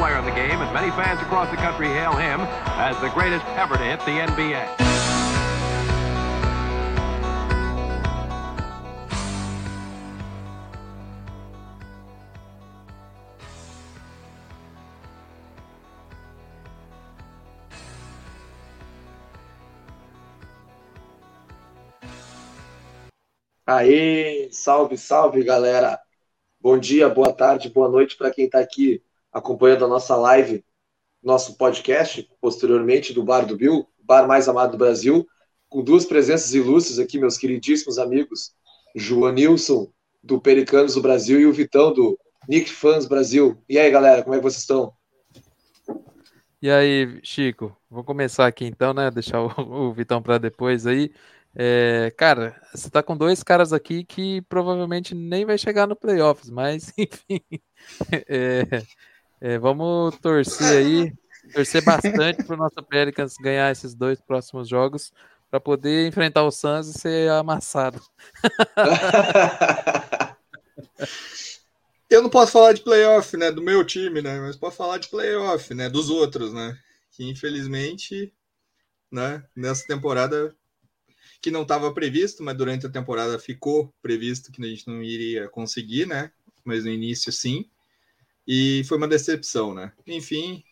player in the game, and many fans across the country hail him as the greatest ever to hit the NBA. Aê, salve, salve, galera. Bom dia, boa tarde, boa noite para quem está aqui acompanhando a nossa live, nosso podcast, posteriormente do Bar do Bill, bar mais amado do Brasil, com duas presenças ilustres aqui, meus queridíssimos amigos, João Nilson, do Pericanos do Brasil, e o Vitão, do Nick Fans Brasil. E aí, galera, como é que vocês estão? E aí, Chico, vou começar aqui então, né? Deixar o, o Vitão para depois aí. É, cara, você tá com dois caras aqui que provavelmente nem vai chegar no playoffs, mas enfim, é, é, vamos torcer aí, torcer bastante para o nosso Pelicans ganhar esses dois próximos jogos para poder enfrentar o Suns e ser amassado. Eu não posso falar de playoff, né, do meu time, né, mas posso falar de playoff, né, dos outros, né, que infelizmente, né, nessa temporada que não estava previsto, mas durante a temporada ficou previsto que a gente não iria conseguir, né? Mas no início sim. E foi uma decepção, né? Enfim,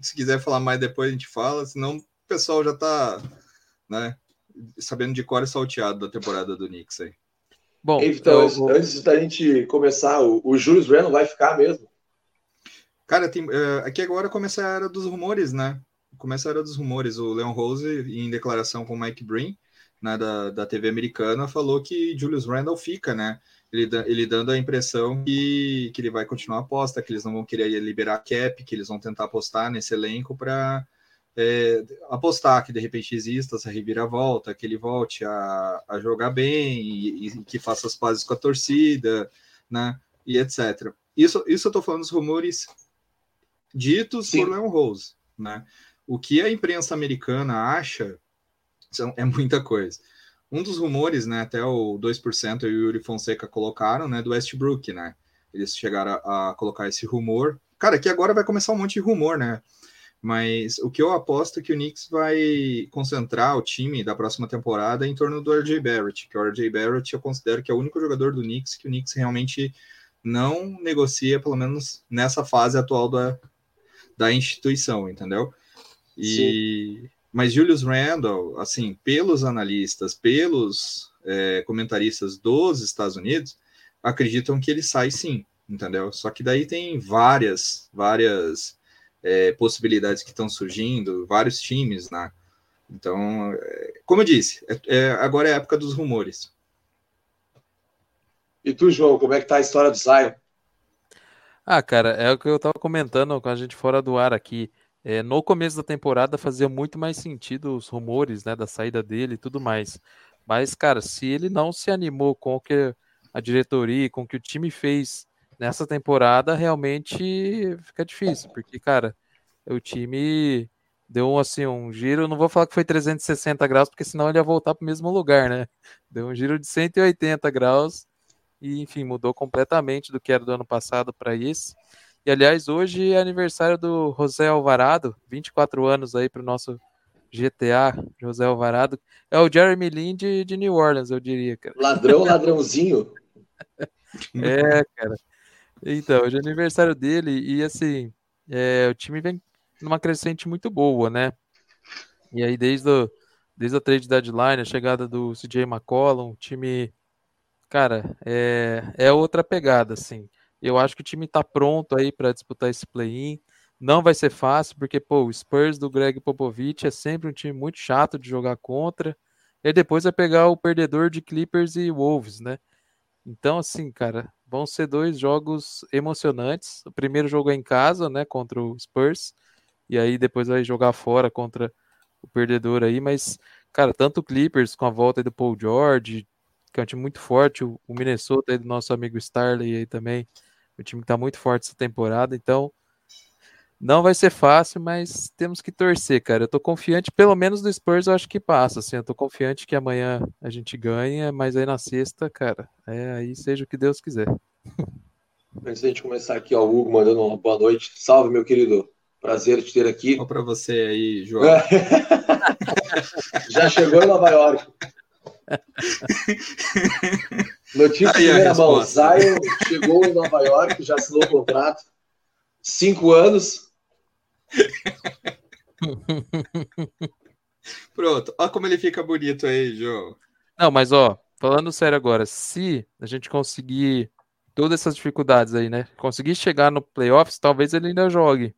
se quiser falar mais depois a gente fala, senão o pessoal já tá, né, sabendo de cor e salteado da temporada do Knicks aí. Bom, então, vou... antes da gente começar, o, o Julius Randle vai ficar mesmo? Cara, tem, uh, aqui agora começa a era dos rumores, né? Começa a era dos rumores. O Leon Rose, em declaração com o Mike Breen, né, da, da TV americana, falou que Julius Randle fica, né? Ele, ele dando a impressão que, que ele vai continuar a aposta, que eles não vão querer liberar cap, que eles vão tentar apostar nesse elenco para é, apostar que de repente exista essa reviravolta, que ele volte a, a jogar bem e, e, que faça as pazes com a torcida, né? E etc. Isso, isso eu tô falando dos rumores ditos Sim. por Leon Rose, né? O que a imprensa americana acha são, é muita coisa. Um dos rumores, né, até o 2% e o Yuri Fonseca colocaram, né, do Westbrook, né? Eles chegaram a, a colocar esse rumor. Cara, que agora vai começar um monte de rumor, né? Mas o que eu aposto é que o Knicks vai concentrar o time da próxima temporada em torno do RJ Barrett, que o RJ Barrett eu considero que é o único jogador do Knicks que o Knicks realmente não negocia, pelo menos nessa fase atual da, da instituição, entendeu? E Sim. Mas Julius Randle, assim, pelos analistas, pelos é, comentaristas dos Estados Unidos, acreditam que ele sai sim, entendeu? Só que daí tem várias, várias é, possibilidades que estão surgindo, vários times, né? Então, é, como eu disse, é, é, agora é a época dos rumores. E tu, João, como é que tá a história do Zion? Ah, cara, é o que eu tava comentando com a gente fora do ar aqui. É, no começo da temporada fazia muito mais sentido os rumores, né, da saída dele e tudo mais. Mas, cara, se ele não se animou com o que a diretoria, com o que o time fez nessa temporada, realmente fica difícil, porque, cara, o time deu assim, um giro, não vou falar que foi 360 graus, porque senão ele ia voltar para o mesmo lugar, né? Deu um giro de 180 graus e, enfim, mudou completamente do que era do ano passado para esse. E aliás, hoje é aniversário do José Alvarado, 24 anos aí para o nosso GTA, José Alvarado. É o Jeremy Lin de, de New Orleans, eu diria, cara. Ladrão, ladrãozinho. é, cara. Então, hoje é aniversário dele e assim, é, o time vem numa crescente muito boa, né? E aí, desde, o, desde a trade deadline, a chegada do CJ McCollum, o time, cara, é, é outra pegada, assim. Eu acho que o time está pronto aí para disputar esse play-in. Não vai ser fácil, porque pô, o Spurs do Greg Popovich é sempre um time muito chato de jogar contra. E depois vai pegar o perdedor de Clippers e Wolves, né? Então, assim, cara, vão ser dois jogos emocionantes. O primeiro jogo é em casa, né, contra o Spurs. E aí depois vai jogar fora contra o perdedor aí. Mas, cara, tanto o Clippers com a volta do Paul George, que é um time muito forte, o Minnesota aí do nosso amigo Starley aí também o time está muito forte essa temporada, então Não vai ser fácil, mas temos que torcer, cara. Eu tô confiante, pelo menos do Spurs, eu acho que passa. Assim, eu tô confiante que amanhã a gente ganha, mas aí na sexta, cara, é aí seja o que Deus quiser. Antes da gente começar aqui, ó, o Hugo mandando uma boa noite. Salve, meu querido. Prazer te ter aqui. Olha para você aí, João. Já chegou em Nova York. Notícia Aí primeira mão. Zion chegou em Nova York, já assinou o contrato. Cinco anos. Pronto. Olha como ele fica bonito aí, João. Não, mas ó, falando sério agora, se a gente conseguir todas essas dificuldades aí, né? Conseguir chegar no playoffs, talvez ele ainda jogue.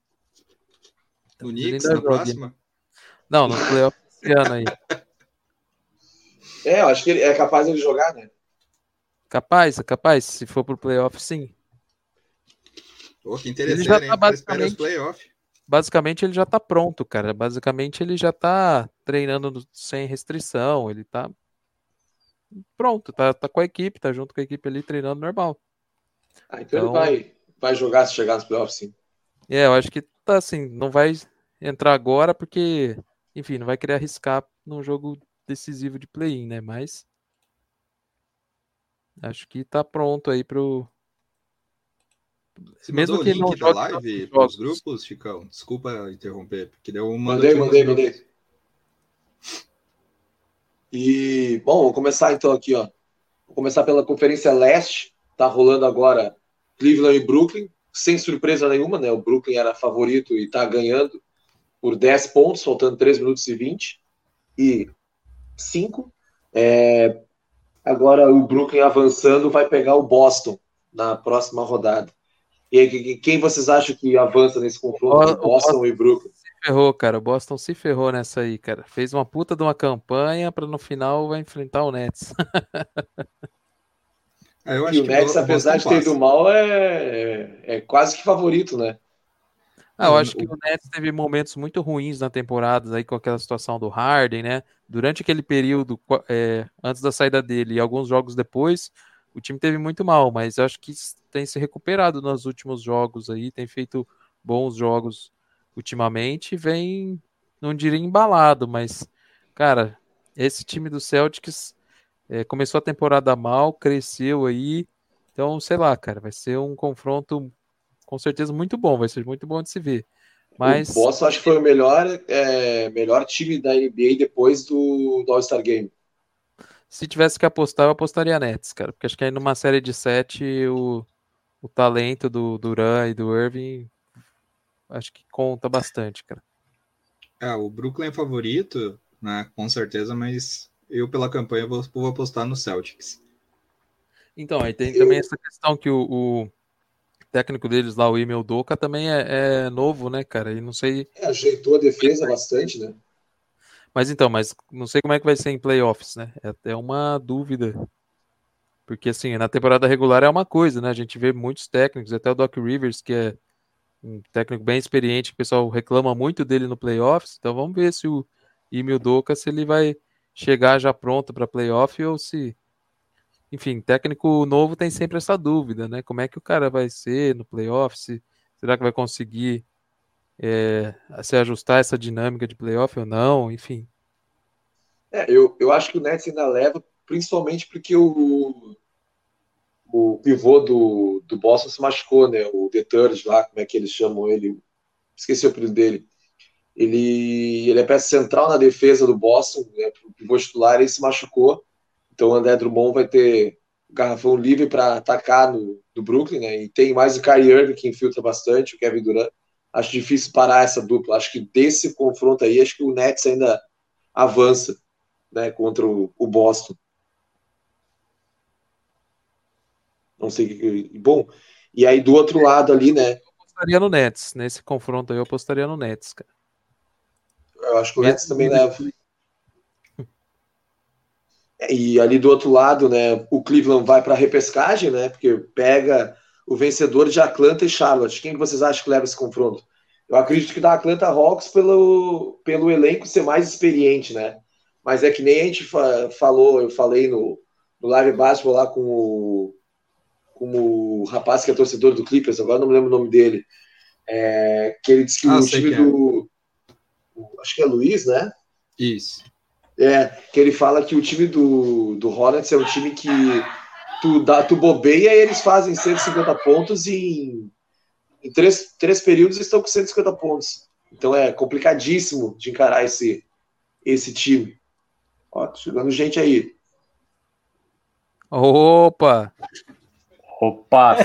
No Ele Knicks, ainda na joga. próxima. Não, no playoffs esse ano aí. É, eu acho que ele é capaz de jogar, né? Capaz, é capaz. Se for pro playoff, sim. Pô, que Ele interessante, já hein? tá basicamente-. Basicamente ele já tá pronto, cara. Basicamente ele já tá treinando sem restrição. Ele tá pronto, tá, tá com a equipe, tá junto com a equipe ali treinando normal. Ah, então, Então- ele vai, vai jogar se chegar nos playoffs, sim. É, eu acho que tá assim, não vai entrar agora porque, enfim, não vai querer arriscar num jogo decisivo de play-in, né? Mas acho que tá pronto aí pro. Você Mesmo que o link não da jogue live os grupos, Chicão? Desculpa interromper, porque deu uma. Mandei, mandei, mandei. E, bom, vamos começar então aqui, ó. Vou começar pela Conferência Leste. Tá rolando agora Cleveland e Brooklyn. Sem surpresa nenhuma, né? O Brooklyn era favorito e tá ganhando por 10 pontos, faltando 3 minutos e 20. E 5. É, agora o Brooklyn avançando vai pegar o Boston na próxima rodada. E quem vocês acham que avança nesse confronto o Boston e Brooklyn? Ferrou, cara. O Boston se ferrou nessa aí, cara. Fez uma puta de uma campanha pra no final vai enfrentar o Nets. Ah, E o Nets, Boston apesar de ter ido mal, é, é quase que favorito, né? Ah, eu Não, acho que o Nets teve momentos muito ruins na temporada, aí com aquela situação do Harden, né? Durante aquele período, é, antes da saída dele e alguns jogos depois, o time teve muito mal, mas eu acho que tem se recuperado nos últimos jogos aí, tem feito bons jogos ultimamente, vem, não diria embalado, mas, cara, esse time do Celtics é, começou a temporada mal, cresceu aí, então, sei lá, cara, vai ser um confronto com certeza muito bom, vai ser muito bom de se ver. Mas O Boston acho que foi o melhor, é, melhor time da NBA depois do, do All-Star Game. se tivesse que apostar, eu apostaria Nets, cara, porque acho que aí numa série de sete o, o talento do Duran e do Irving acho que conta bastante, cara. Ah, o Brooklyn é favorito, né? Com certeza, mas eu, pela campanha, vou, vou apostar no Celtics. Então, aí tem Eu- também essa questão que o, o técnico deles lá, o Emil Doka, também é, é novo, né, cara? E não sei. É, ajeitou a defesa bastante, né? Mas então, mas não sei como é que vai ser em playoffs, né? É até uma dúvida. Porque assim, na temporada regular é uma coisa, né? A gente vê muitos técnicos, até o Doc Rivers, que é um técnico bem experiente, que o pessoal reclama muito dele no playoffs. Então vamos ver se o Emil Doka se ele vai chegar já pronto para playoff ou se enfim, técnico novo tem sempre essa dúvida, né? Como é que o cara vai ser no playoff? Se, será que vai conseguir é, se ajustar essa dinâmica de playoff ou não? Enfim. É, eu, eu acho que o Nets ainda leva, principalmente porque o, o pivô do, do Boston se machucou, né? O Third lá, como é que eles chamam ele? Esqueci o apelido dele. Ele, ele é peça central na defesa do Boston, né? O pivô titular, ele se machucou. Então o André Drummond vai ter garrafão livre para atacar no, do Brooklyn, né? E tem mais o Kyrie Irving que infiltra bastante, o Kevin Durant. Acho difícil parar essa dupla. Acho que desse confronto aí, acho que o Nets ainda avança, né? Contra o, o Boston. Não sei. Bom, e aí do outro lado ali, né? apostaria no Nets. Nesse confronto aí, eu apostaria no Nets, cara. Eu acho que o Nets também leva. E ali do outro lado, né, o Cleveland vai para a repescagem, né, porque pega o vencedor de Atlanta e Charlotte. Quem que vocês acham que leva esse confronto? Eu acredito que da Atlanta Hawks pelo, pelo elenco ser mais experiente, né? Mas é que nem a gente fa falou, eu falei no, no live basketball lá com o, com o rapaz que é torcedor do Clippers, agora não me lembro o nome dele. É, que ele disse que Ah, o time é. do. o- Acho que é Luiz, né? Isso. É, que ele fala que o time do, do Hornets é um time que tu, dá, tu bobeia e eles fazem 150 pontos e em, em três, três períodos estão com 150 pontos. Então é complicadíssimo de encarar esse, esse time. Ó, tá chegando gente aí. Opa! Opa.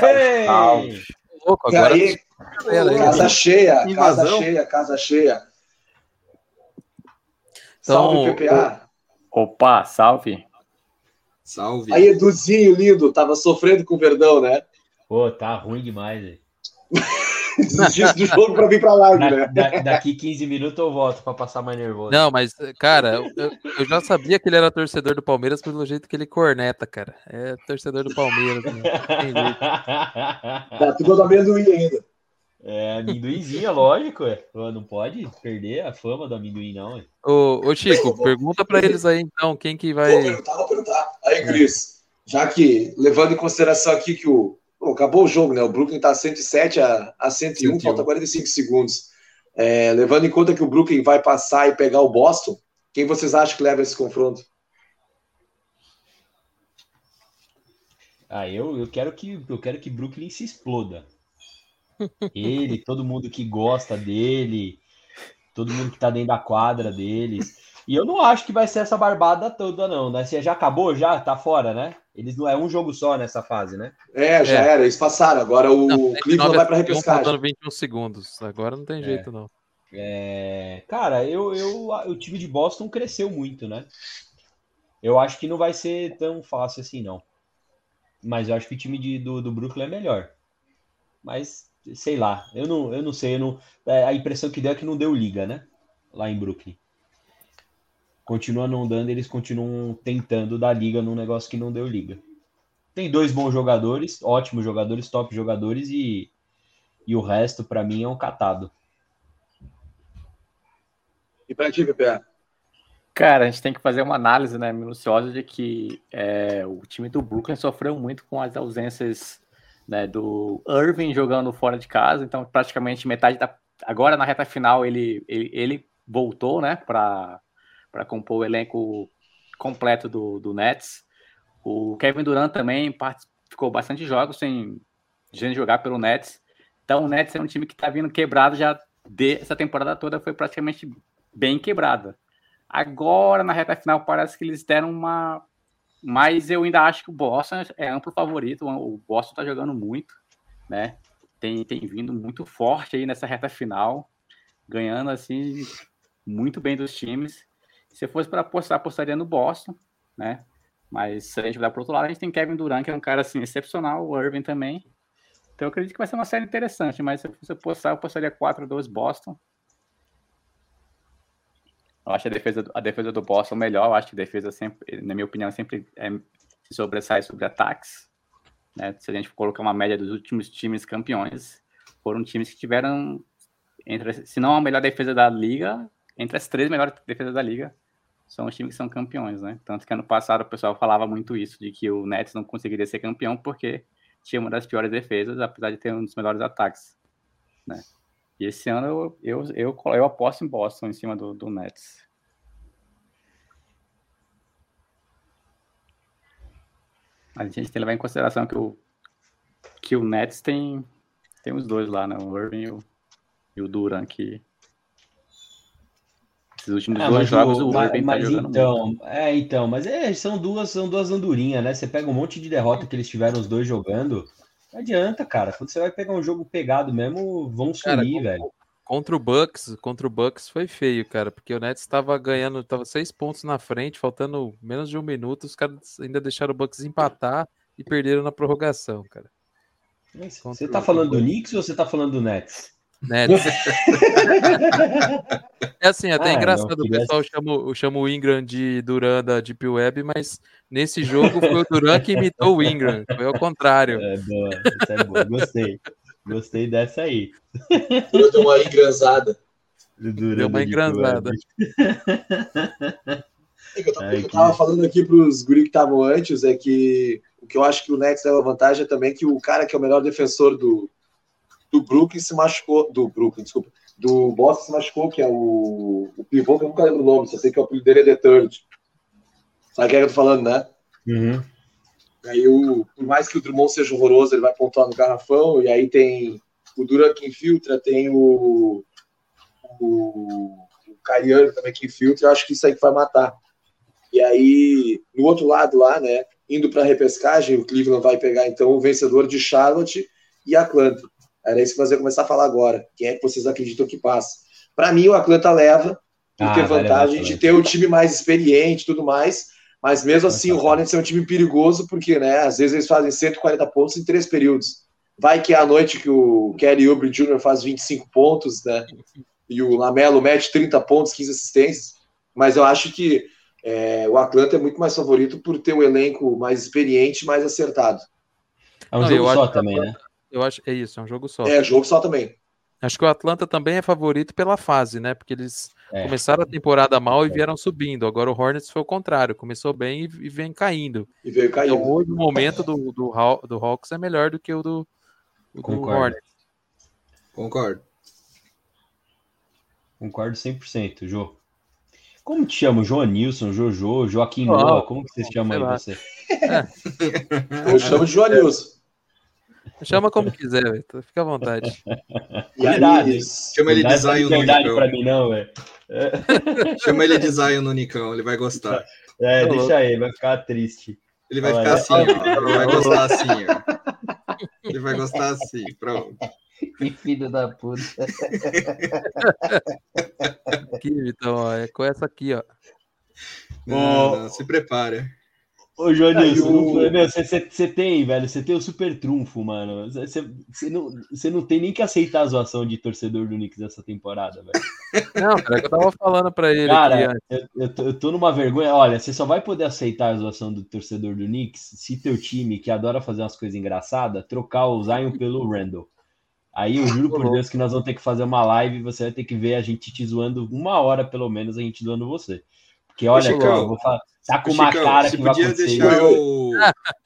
Louco, E agora aí, aí. casa cheia, casa cheia, casa cheia. Então, Salve, PPA. Opa, salve. Salve. Aí, Eduzinho lindo, tava sofrendo com o Verdão, né? Pô, tá ruim demais, velho. Desistiu do jogo pra vir pra live, Da- né? da- daqui 15 minutos eu volto pra passar mais nervoso. Não, mas, cara, eu, eu já sabia que ele era torcedor do Palmeiras pelo jeito que ele corneta, cara. É torcedor do Palmeiras, né? Tem jeito. Tá tudo do amendoim ainda. É, amendoinzinha, lógico, é. Não pode perder a fama do amendoim, não. é. Ô, ô, Chico, pergunta pra eles aí, então, quem que Vou vai... perguntar, vou perguntar. Aí, Cris, já que, levando em consideração aqui que o. Bom, acabou o jogo, né? O Brooklyn tá 107 a, a 101, 101. falta 45 segundos. É, levando em conta que o Brooklyn vai passar e pegar o Boston, quem vocês acham que leva esse confronto? Ah, eu, eu quero que eu quero que Brooklyn se exploda. Ele, todo mundo que gosta dele, todo mundo que tá dentro da quadra deles. E eu não acho que vai ser essa barbada toda, não. Né? Você já acabou, já? Tá fora, né? Eles não é um jogo só nessa fase, né? É, já É. era, eles passaram. Agora o Não, Cleveland vai pra 101, repescagem. Faltando 21 segundos. Agora não tem jeito, não. É, cara, eu, eu, o time de Boston cresceu muito, né? Eu acho que não vai ser tão fácil assim, não. Mas eu acho que o time de- do, do Brooklyn é melhor. Mas, sei lá, eu não, eu não sei. Eu não, é, a impressão que deu é que não deu liga, né? Lá em Brooklyn. Continua não dando, eles continuam tentando dar liga num negócio que não deu liga. Tem dois bons jogadores, ótimos jogadores, top jogadores, e, e o resto, pra mim, é um catado. E pra ti, PPA? Cara, a gente tem que fazer uma análise né, minuciosa de que é, o time do Brooklyn sofreu muito com as ausências né, do Irving jogando fora de casa, então praticamente metade da. Agora na reta final ele, ele, ele voltou né, para compor o elenco completo do, do Nets. O Kevin Durant também ficou bastante jogos sem, sem jogar pelo Nets. Então o Nets é um time que está vindo quebrado já dessa temporada toda, foi praticamente bem quebrada. Agora, na reta final, parece que eles deram uma. Mas eu ainda acho que o Boston é amplo favorito. O Boston tá jogando muito, né? Tem, tem vindo muito forte aí nessa reta final, ganhando assim muito bem dos times. Se eu fosse para apostar, apostaria no Boston, né? Mas se a gente olhar para outro lado, a gente tem Kevin Durant, que é um cara assim excepcional, o Irving também. Então eu acredito que vai ser uma série interessante, mas se eu fosse apostar, eu apostaria 4-2 Boston. Eu acho a defesa, a defesa do Boston melhor. Eu acho que a defesa sempre, na minha opinião, sempre é, se sobressai sobre ataques. Né? Se a gente colocar uma média dos últimos times campeões, foram times que tiveram, entre, se não a melhor defesa da liga, entre as três melhores defesas da liga, são os times que são campeões, né? Tanto que ano passado o pessoal falava muito isso, de que o Nets não conseguiria ser campeão porque tinha uma das piores defesas, apesar de ter um dos melhores ataques, né? E esse ano eu, eu, eu, eu aposto em Boston em cima do, do Nets. A gente tem que levar em consideração que o, que o Nets tem, tem os dois lá, né? O Irving e o, e o Duran, que esses últimos Ah, dois jogos o- o mas, Irving tá mas jogando então, muito. é, então, mas é, são duas, são duas andorinhas, né? Você pega um monte de derrota que eles tiveram os dois jogando, não adianta, cara. Quando você vai pegar um jogo pegado mesmo, vão Cara, sumir, com- velho. Contra o Bucks, contra o Bucks foi feio, cara, porque o Nets estava ganhando, estava seis pontos na frente, faltando menos de um minuto, os caras ainda deixaram o Bucks empatar e perderam na prorrogação, cara. Mas contra Você tá falando do Knicks ou você tá falando do Nets? Nets. É assim, até Ah, engraçado, não, o pessoal chama, chama o Ingram de Duran da Deep Web, mas nesse jogo foi o Duran que imitou o Ingram, foi ao contrário. É boa, essa é boa, gostei. Gostei dessa aí. Deu uma engranzada. Deu uma engranzada. É que Eu tava, Ai, eu que- tava falando aqui pros guri que estavam antes, é que o que eu acho que o Nets leva vantagem é também que o cara que é o melhor defensor do, do Brooklyn se machucou, do Brooklyn, desculpa, do Boston se machucou, que é o, o pivô, que eu nunca lembro o nome, só sei que o apelido dele é The Third. Sabe quem é que eu tô falando, né? Uhum. Aí, o, por mais que o Drummond seja horroroso, ele vai pontuar no garrafão, e aí tem o Duran que infiltra, tem o, o, o Cariano também que infiltra, eu acho que isso aí que vai matar. E aí, no outro lado lá, né, indo para a repescagem, o Cleveland vai pegar então o vencedor de Charlotte e Atlanta. Era isso que nós ia começar a falar agora. Quem é que vocês acreditam que passa? Para mim, o Atlanta leva, por Ah, ter vantagem de ter o time mais experiente e tudo mais. Mas mesmo assim, o Hornets é um time perigoso, porque né, às vezes eles fazem 140 pontos em três períodos. Vai que é a noite que o Kelly Oubre Jr. faz 25 pontos, né? E o Lamelo mete 30 pontos, 15 assistências. Mas eu acho que é, o Atlanta é muito mais favorito por ter o elenco mais experiente e mais acertado. É um Não, jogo só também, né? Eu acho é isso, é um jogo só. É, jogo só também. Acho que o Atlanta também é favorito pela fase, né? Porque eles É. começaram a temporada mal e vieram subindo. Agora o Hornets foi o contrário, começou bem e, e vem caindo. E veio caindo. Então hoje o momento do, do, do Hawks é melhor do que o do, do Concordo. Hornets. Concordo. Concordo 100%, Jô. Como te chama? Joanilson, Jojo, Joaquim Ah, Noah? Como que vocês chamam sei aí você? Eu chamo de Joanilson. Chama como quiser, velho. tá- Fica à vontade. Hein? Chama ele Não de Zion no Nicão. pra mim, não, velho. Chama ele de Zion no Nicão, ele vai gostar. É, Tá deixa louco. aí, vai ficar triste. Ele vai Olha, ficar assim, ó. Ele vai gostar assim, ó. Ele vai gostar assim, pronto. Que filho da puta. Aqui, Vitão, ó, é com essa aqui, ó. Não, não, se prepara. Ô, Joanilson, você- tem, velho, você tem o super trunfo, mano. Você- não, você não tem nem que aceitar a zoação de torcedor do Knicks dessa temporada, velho. Não, cara, que eu tava falando pra ele aqui Cara, antes. eu, eu, tô, eu tô numa vergonha. Olha, você só vai poder aceitar a zoação do torcedor do Knicks se teu time, que adora fazer umas coisas engraçadas, trocar o Zion pelo Randall. Aí eu juro por Deus que nós vamos ter que fazer uma live e você vai ter que ver a gente te zoando uma hora, pelo menos, a gente zoando você. Porque olha, Chicão, cara, eu vou falar, tá com uma Chicão, cara você que vai podia acontecer. deixar o,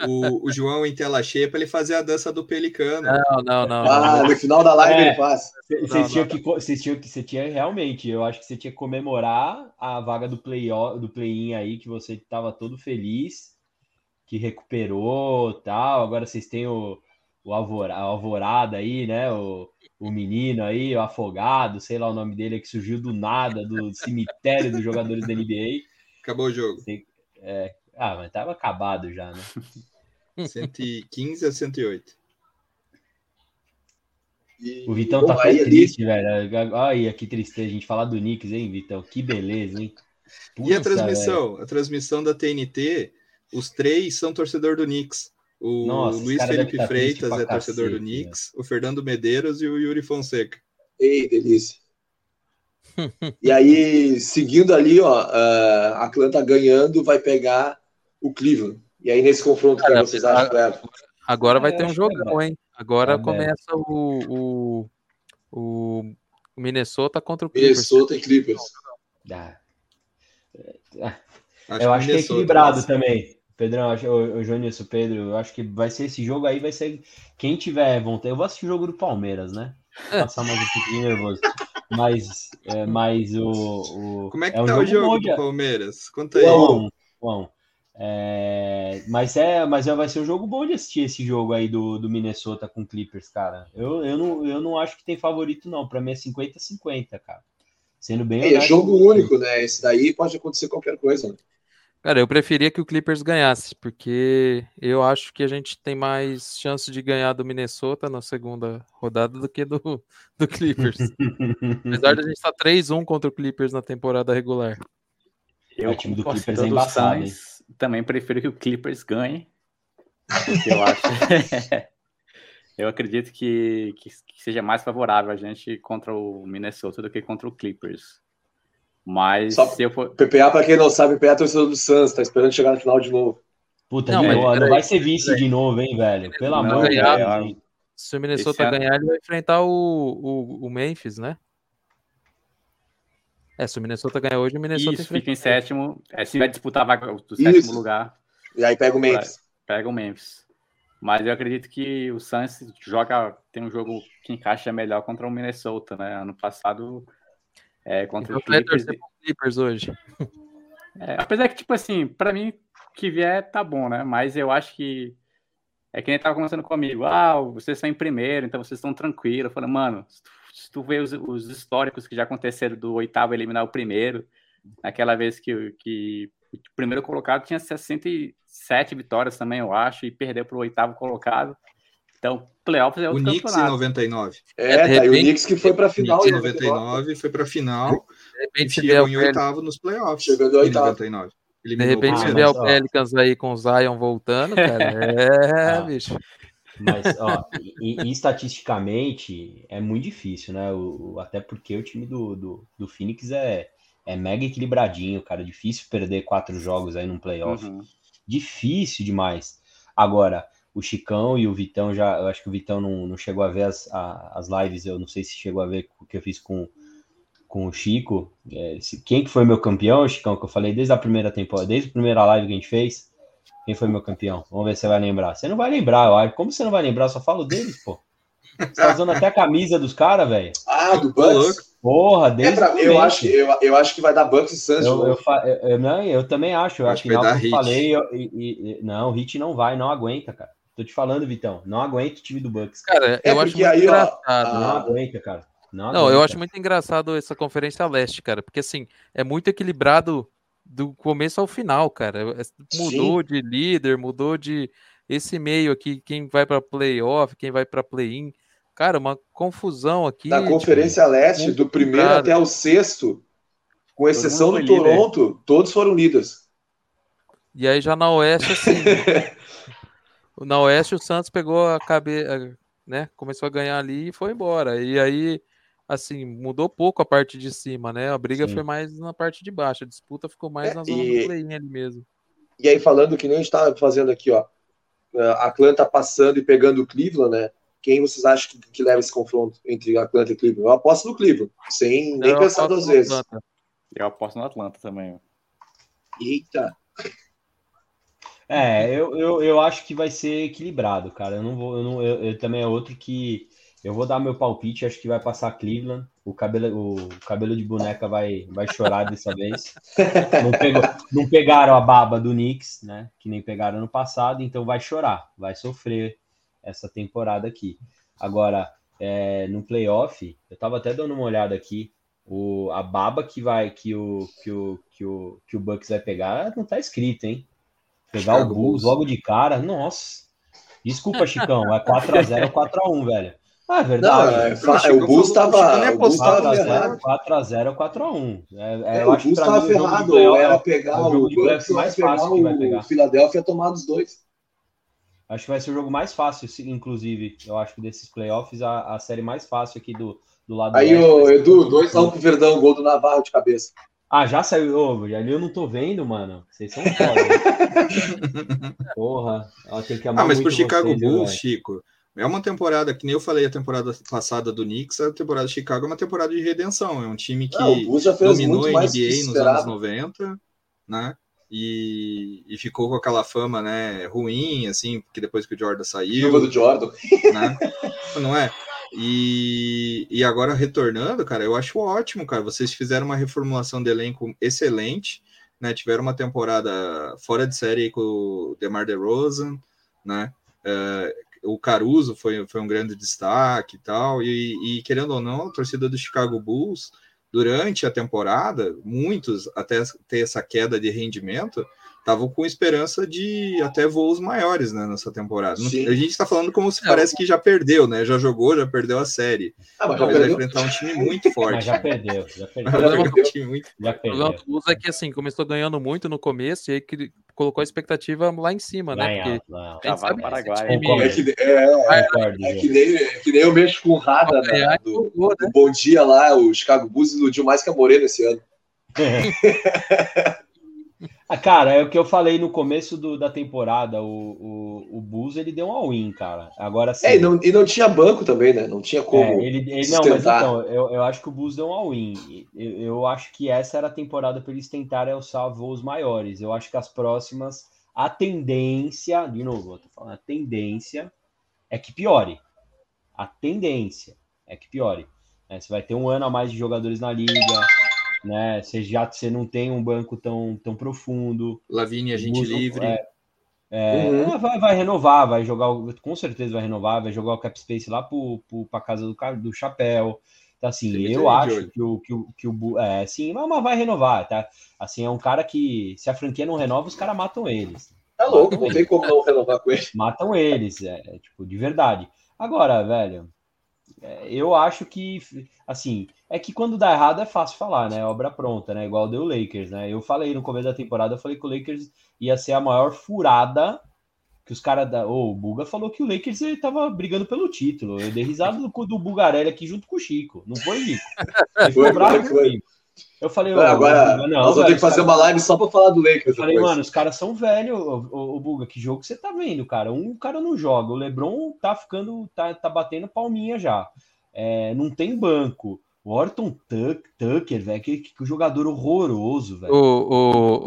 o, o João em tela cheia pra ele fazer a dança do pelicano. Não, não, não. Ah, no final da live É. ele faz. Vocês Não, tinham não. que, vocês tinham que, você tinha realmente, eu acho que você tinha que comemorar a vaga do play do play-in aí, que você estava todo feliz, que recuperou, tal. Agora vocês têm o, o Alvora- a Alvorada aí, né? O, o menino aí, o afogado, sei lá o nome dele, que surgiu do nada, do cemitério dos jogadores da NBA. Acabou o jogo. Ah, mas tava acabado já, né? 115 a 108. E, O Vitão tá triste, velho. Olha que tristeza a gente falar do Knicks, hein, Vitão? Que beleza, hein? E a Puta, velho. transmissão? A transmissão da TNT, os três são torcedor do Knicks. O Nossa, Luiz Felipe tá Freitas é torcedor do cacete, Knicks, o Fernando Medeiros e o Yuri Fonseca. Ei, delícia. e aí, seguindo ali, ó, a Atlanta ganhando, vai pegar o Cleveland. E aí, nesse confronto, Cara, que vocês acham que leva? Agora vai É, ter um que jogão, hein? Agora Tá começa o, o, o Minnesota contra o Clippers. Minnesota e Clippers. Ah, Acho eu acho que é equilibrado mas- também. Pedrão, acho, o, o Jonas, o Pedro, eu acho que vai ser esse jogo aí, vai ser. Quem tiver vontade. Eu vou assistir o jogo do Palmeiras, né? Passar mais um pouquinho nervoso. Mas, é, mas o, o. Como é que um tá o jogo bom do Palmeiras? Conta aí. Bom, bom. É, mas é, mas vai ser um jogo bom de assistir esse jogo aí do, do Minnesota com Clippers, cara. Eu, eu, não, eu não acho que tem favorito, não. Pra mim é 50-50, cara. Sendo bem É, honesto. jogo único, né? Esse daí pode acontecer qualquer coisa. né? Cara, eu preferia que o Clippers ganhasse, porque eu acho que a gente tem mais chance de ganhar do Minnesota na segunda rodada do que do, do Clippers. Apesar de a gente estar 3-1 contra o Clippers na temporada regular. É, o time do Clippers é do embaçado, Também prefiro que o Clippers ganhe. porque Eu acho. eu acredito que, que, que seja mais favorável a gente contra o Minnesota do que contra o Clippers. Mas Só- se eu for. PPA, pra quem não sabe, PPA é torcedor do Suns, tá esperando chegar no final de novo. Puta, Não, não, mas não, vai ser vice de novo, hein, velho? Pelo Não, amor de Deus. Se o Minnesota Esse ganhar, ele vai enfrentar o, o, o Memphis, né? É, se o Minnesota ganhar hoje, o Minnesota Isso, fica em sétimo. É, se vai disputar Isso. sétimo lugar, E aí pega o Memphis. pega o Memphis. Mas eu acredito que o Suns joga, tem um jogo que encaixa melhor contra o Minnesota, né? Ano passado, é, contra Então, o tu vai Clippers. Clippers hoje. É, apesar que, tipo assim, pra mim, que vier tá bom, né? Mas eu acho que. É que nem tava conversando comigo. Ah, vocês estão em primeiro, então vocês estão tranquilos. Eu falei, mano, se tu, se tu vê os, os históricos que já aconteceram do oitavo eliminar o primeiro, naquela vez que, o- que o primeiro colocado tinha 67 vitórias também, eu acho, e perdeu pro oitavo colocado. Então, playoffs é O outro Knicks em campeonato. 99. É, de tá, e o repente- Knicks que foi pra O final Knicks em em 99 foi pra final De repente chegou o em oitavo nos playoffs. Chegou em em oitavo. 99. de Eliminou repente o você Ah, vê o. Pelicans aí com o Zion voltando, cara. É, Ah. bicho. Mas, ó, e, e estatisticamente é muito difícil, né? O, o- até porque o time do, do, do Phoenix é, é mega equilibradinho, cara. Difícil perder quatro jogos aí num playoff. Uhum. Difícil demais. Agora, o Chicão e o Vitão já. Eu acho que o Vitão não, não chegou a ver as, a- as lives, eu não sei se chegou a ver o que eu fiz com, com o Chico. É, se- quem que foi meu campeão, Chicão? Que eu falei desde a primeira temporada, desde a primeira live que a gente fez. Quem foi meu campeão? Vamos ver se você vai lembrar. Você não vai lembrar, eu acho. Como você não vai lembrar? Eu só falo deles, pô. Você tá usando até a camisa dos caras, velho. Ah, do. Bucks? Porra, É desde pra, o eu, acho, que- eu, eu acho que vai dar Bucks e Suns Eu, eu, eu, eu- não, eu também acho. Eu Acho acho que que eu hit. falei. eu- e- e- não, o Hit não vai, não aguenta, cara. Tô te falando, Vitão. Não aguenta o time do Bucks. Cara, É eu acho porque muito aí, ó, engraçado. Não Ah. aguenta, cara. Não, Não, eu aguenta. acho muito engraçado essa Conferência Leste, cara, porque assim, é muito equilibrado do começo ao final, cara. É- Mudou de líder, mudou de esse meio aqui, quem vai pra playoff, quem vai pra play-in. Cara, uma confusão aqui. Da tipo, Conferência Leste, muito do primeiro equilibrado. até o sexto, com exceção do líder. Toronto, todos foram líderes. E aí já na Oeste, assim. na Oeste o Santos pegou a cabeça, né? Começou a ganhar ali e foi embora. E aí, assim, mudou pouco a parte de cima, né? A briga Sim. foi mais na parte de baixo. A disputa ficou mais É, na zona e- do play-in ali mesmo. E aí, falando que nem a gente estava fazendo aqui, ó. A Atlanta passando e pegando o Cleveland, né? Quem vocês acham que, que leva esse confronto entre Atlanta e Cleveland? Eu aposto no Cleveland, sem nem Eu pensar duas vezes. Atlanta. Eu aposto no Atlanta também. Eita. É, eu, eu, eu acho que vai ser equilibrado, cara. Eu não vou, eu, não, eu, eu também é outro que eu vou dar meu palpite, acho que vai passar Cleveland. O cabelo, o cabelo de boneca vai, vai chorar dessa vez. Não, pegou, não pegaram a baba do Knicks, né? Que nem pegaram no passado, então vai chorar, vai sofrer essa temporada aqui. Agora, é, no playoff, eu tava até dando uma olhada aqui. O, a baba que vai que o, que, o, que, o, que o Bucks vai pegar não tá escrito, hein? Pegar Chicago o Bulls Bulls. logo de cara, nossa. Desculpa, Chicão, é 4x0 ou 4x1, velho. Ah, é verdade. é, Não, fa- Chico o Bulls o estava. O Bulls apostava, estava né? ferrado. 4x0 ou 4x1. É, é, É, eu o acho que Bulls estava o de ferrado. playoff- era é pegar o o jogo de Bucks playoff ou mais fácil que vai o pegar. Philadelphia e tomar dos dois. Acho que vai ser o jogo mais fácil, inclusive. Eu acho que desses playoffs, a, a série mais fácil aqui do, do lado Aí, o vai ser Edu, o- 2x1 pro Verdão, gol do Navarro de cabeça. Ah, já saiu. Ô, ali eu não tô vendo, mano. Vocês são foda. Porra. Ela tem que amar Ah, mas muito pro Chicago vocês, viu, Bulls? Chico, é uma temporada, que nem eu falei a temporada passada do Knicks, a temporada de Chicago é uma temporada de redenção. É um time que Não, fez dominou a NBA nos anos esperava. 90, né? E, e ficou com aquela fama, né, ruim, assim, porque depois que o Jordan saiu, Chuva do Jordan. né? Não é? E, e agora retornando, cara, eu acho ótimo, cara. Vocês fizeram uma reformulação de elenco excelente, né? Tiveram uma temporada fora de série com o DeMar DeRozan, né? É, o Caruso foi, foi um grande destaque e tal. E, e querendo ou não, a torcida do Chicago Bulls, durante a temporada, muitos, até ter essa queda de rendimento, estavam com esperança de até voos maiores né, nessa temporada. Sim. A gente está falando como se É, parece que já perdeu, né? Já jogou, já perdeu a série. Ah, mas já vai perdeu. enfrentar um time muito forte. Mas já perdeu, já perdeu. Problema pegar um time muito Já O perdeu. Bulls é que assim, começou ganhando muito no começo e aí que colocou a expectativa lá em cima, Lá né? em Porque lá a gente sabe Paraguai. É que, é, é Jô. que nem, é que nem eu mexo com o Rada e do, né? do Bom Dia lá, o Chicago Bulls iludiu mais que a Morena esse ano. Ah, cara, é o que eu falei no começo do- da temporada. O, o, o Bulls ele deu um all-in, cara. Agora sim. É, e não, e não tinha banco também, né? Não tinha como. É, ele, ele- não, mas então, eu, eu acho que o Bulls deu um all-in. Eu, eu acho que essa era a temporada para eles tentarem alçar voos maiores. Eu acho que as próximas, A tendência, de novo, eu tô falando, a tendência é que piore. A tendência é que piore. né? Você vai ter um ano a mais de jogadores na liga, né? Você já você não tem um banco tão, tão profundo. Lavigne, agente Musa- livre. é, é, Uhum. ah, vai, vai renovar, vai jogar, com certeza vai renovar, vai jogar o cap space lá para casa do, do chapéu. Então, assim, eu acho que o, que o, que o é, sim, mas, vai renovar, tá? Assim, é um cara que, se a franquia não renova, os caras matam eles. Tá louco, não tem como não renovar com ele. Matam eles, é, é, tipo, de verdade. Agora, velho, é, eu acho que, assim, é que quando dá errado é fácil falar, né? Obra pronta, né? Igual deu o Lakers, né? Eu falei no começo da temporada, eu falei que o Lakers ia ser a maior furada que os caras da. Ô, o Buga falou que o Lakers ele tava brigando pelo título. Eu dei risada do, do Bugarelli aqui junto com o Chico. Não foi, Chico? Ele ficou Foi, bravo foi, foi. Eu falei, Agora, Buga, nós vamos ter que fazer os uma live só pra falar do Lakers eu falei, depois. mano, os caras são velhos, ô, ô, ô, Buga, que jogo você tá vendo, cara? Um cara não joga, o Lebron tá ficando, tá, tá batendo palminha já. É, não tem banco. O Orton Tuck- Tucker, velho, que, que jogador horroroso, velho. O,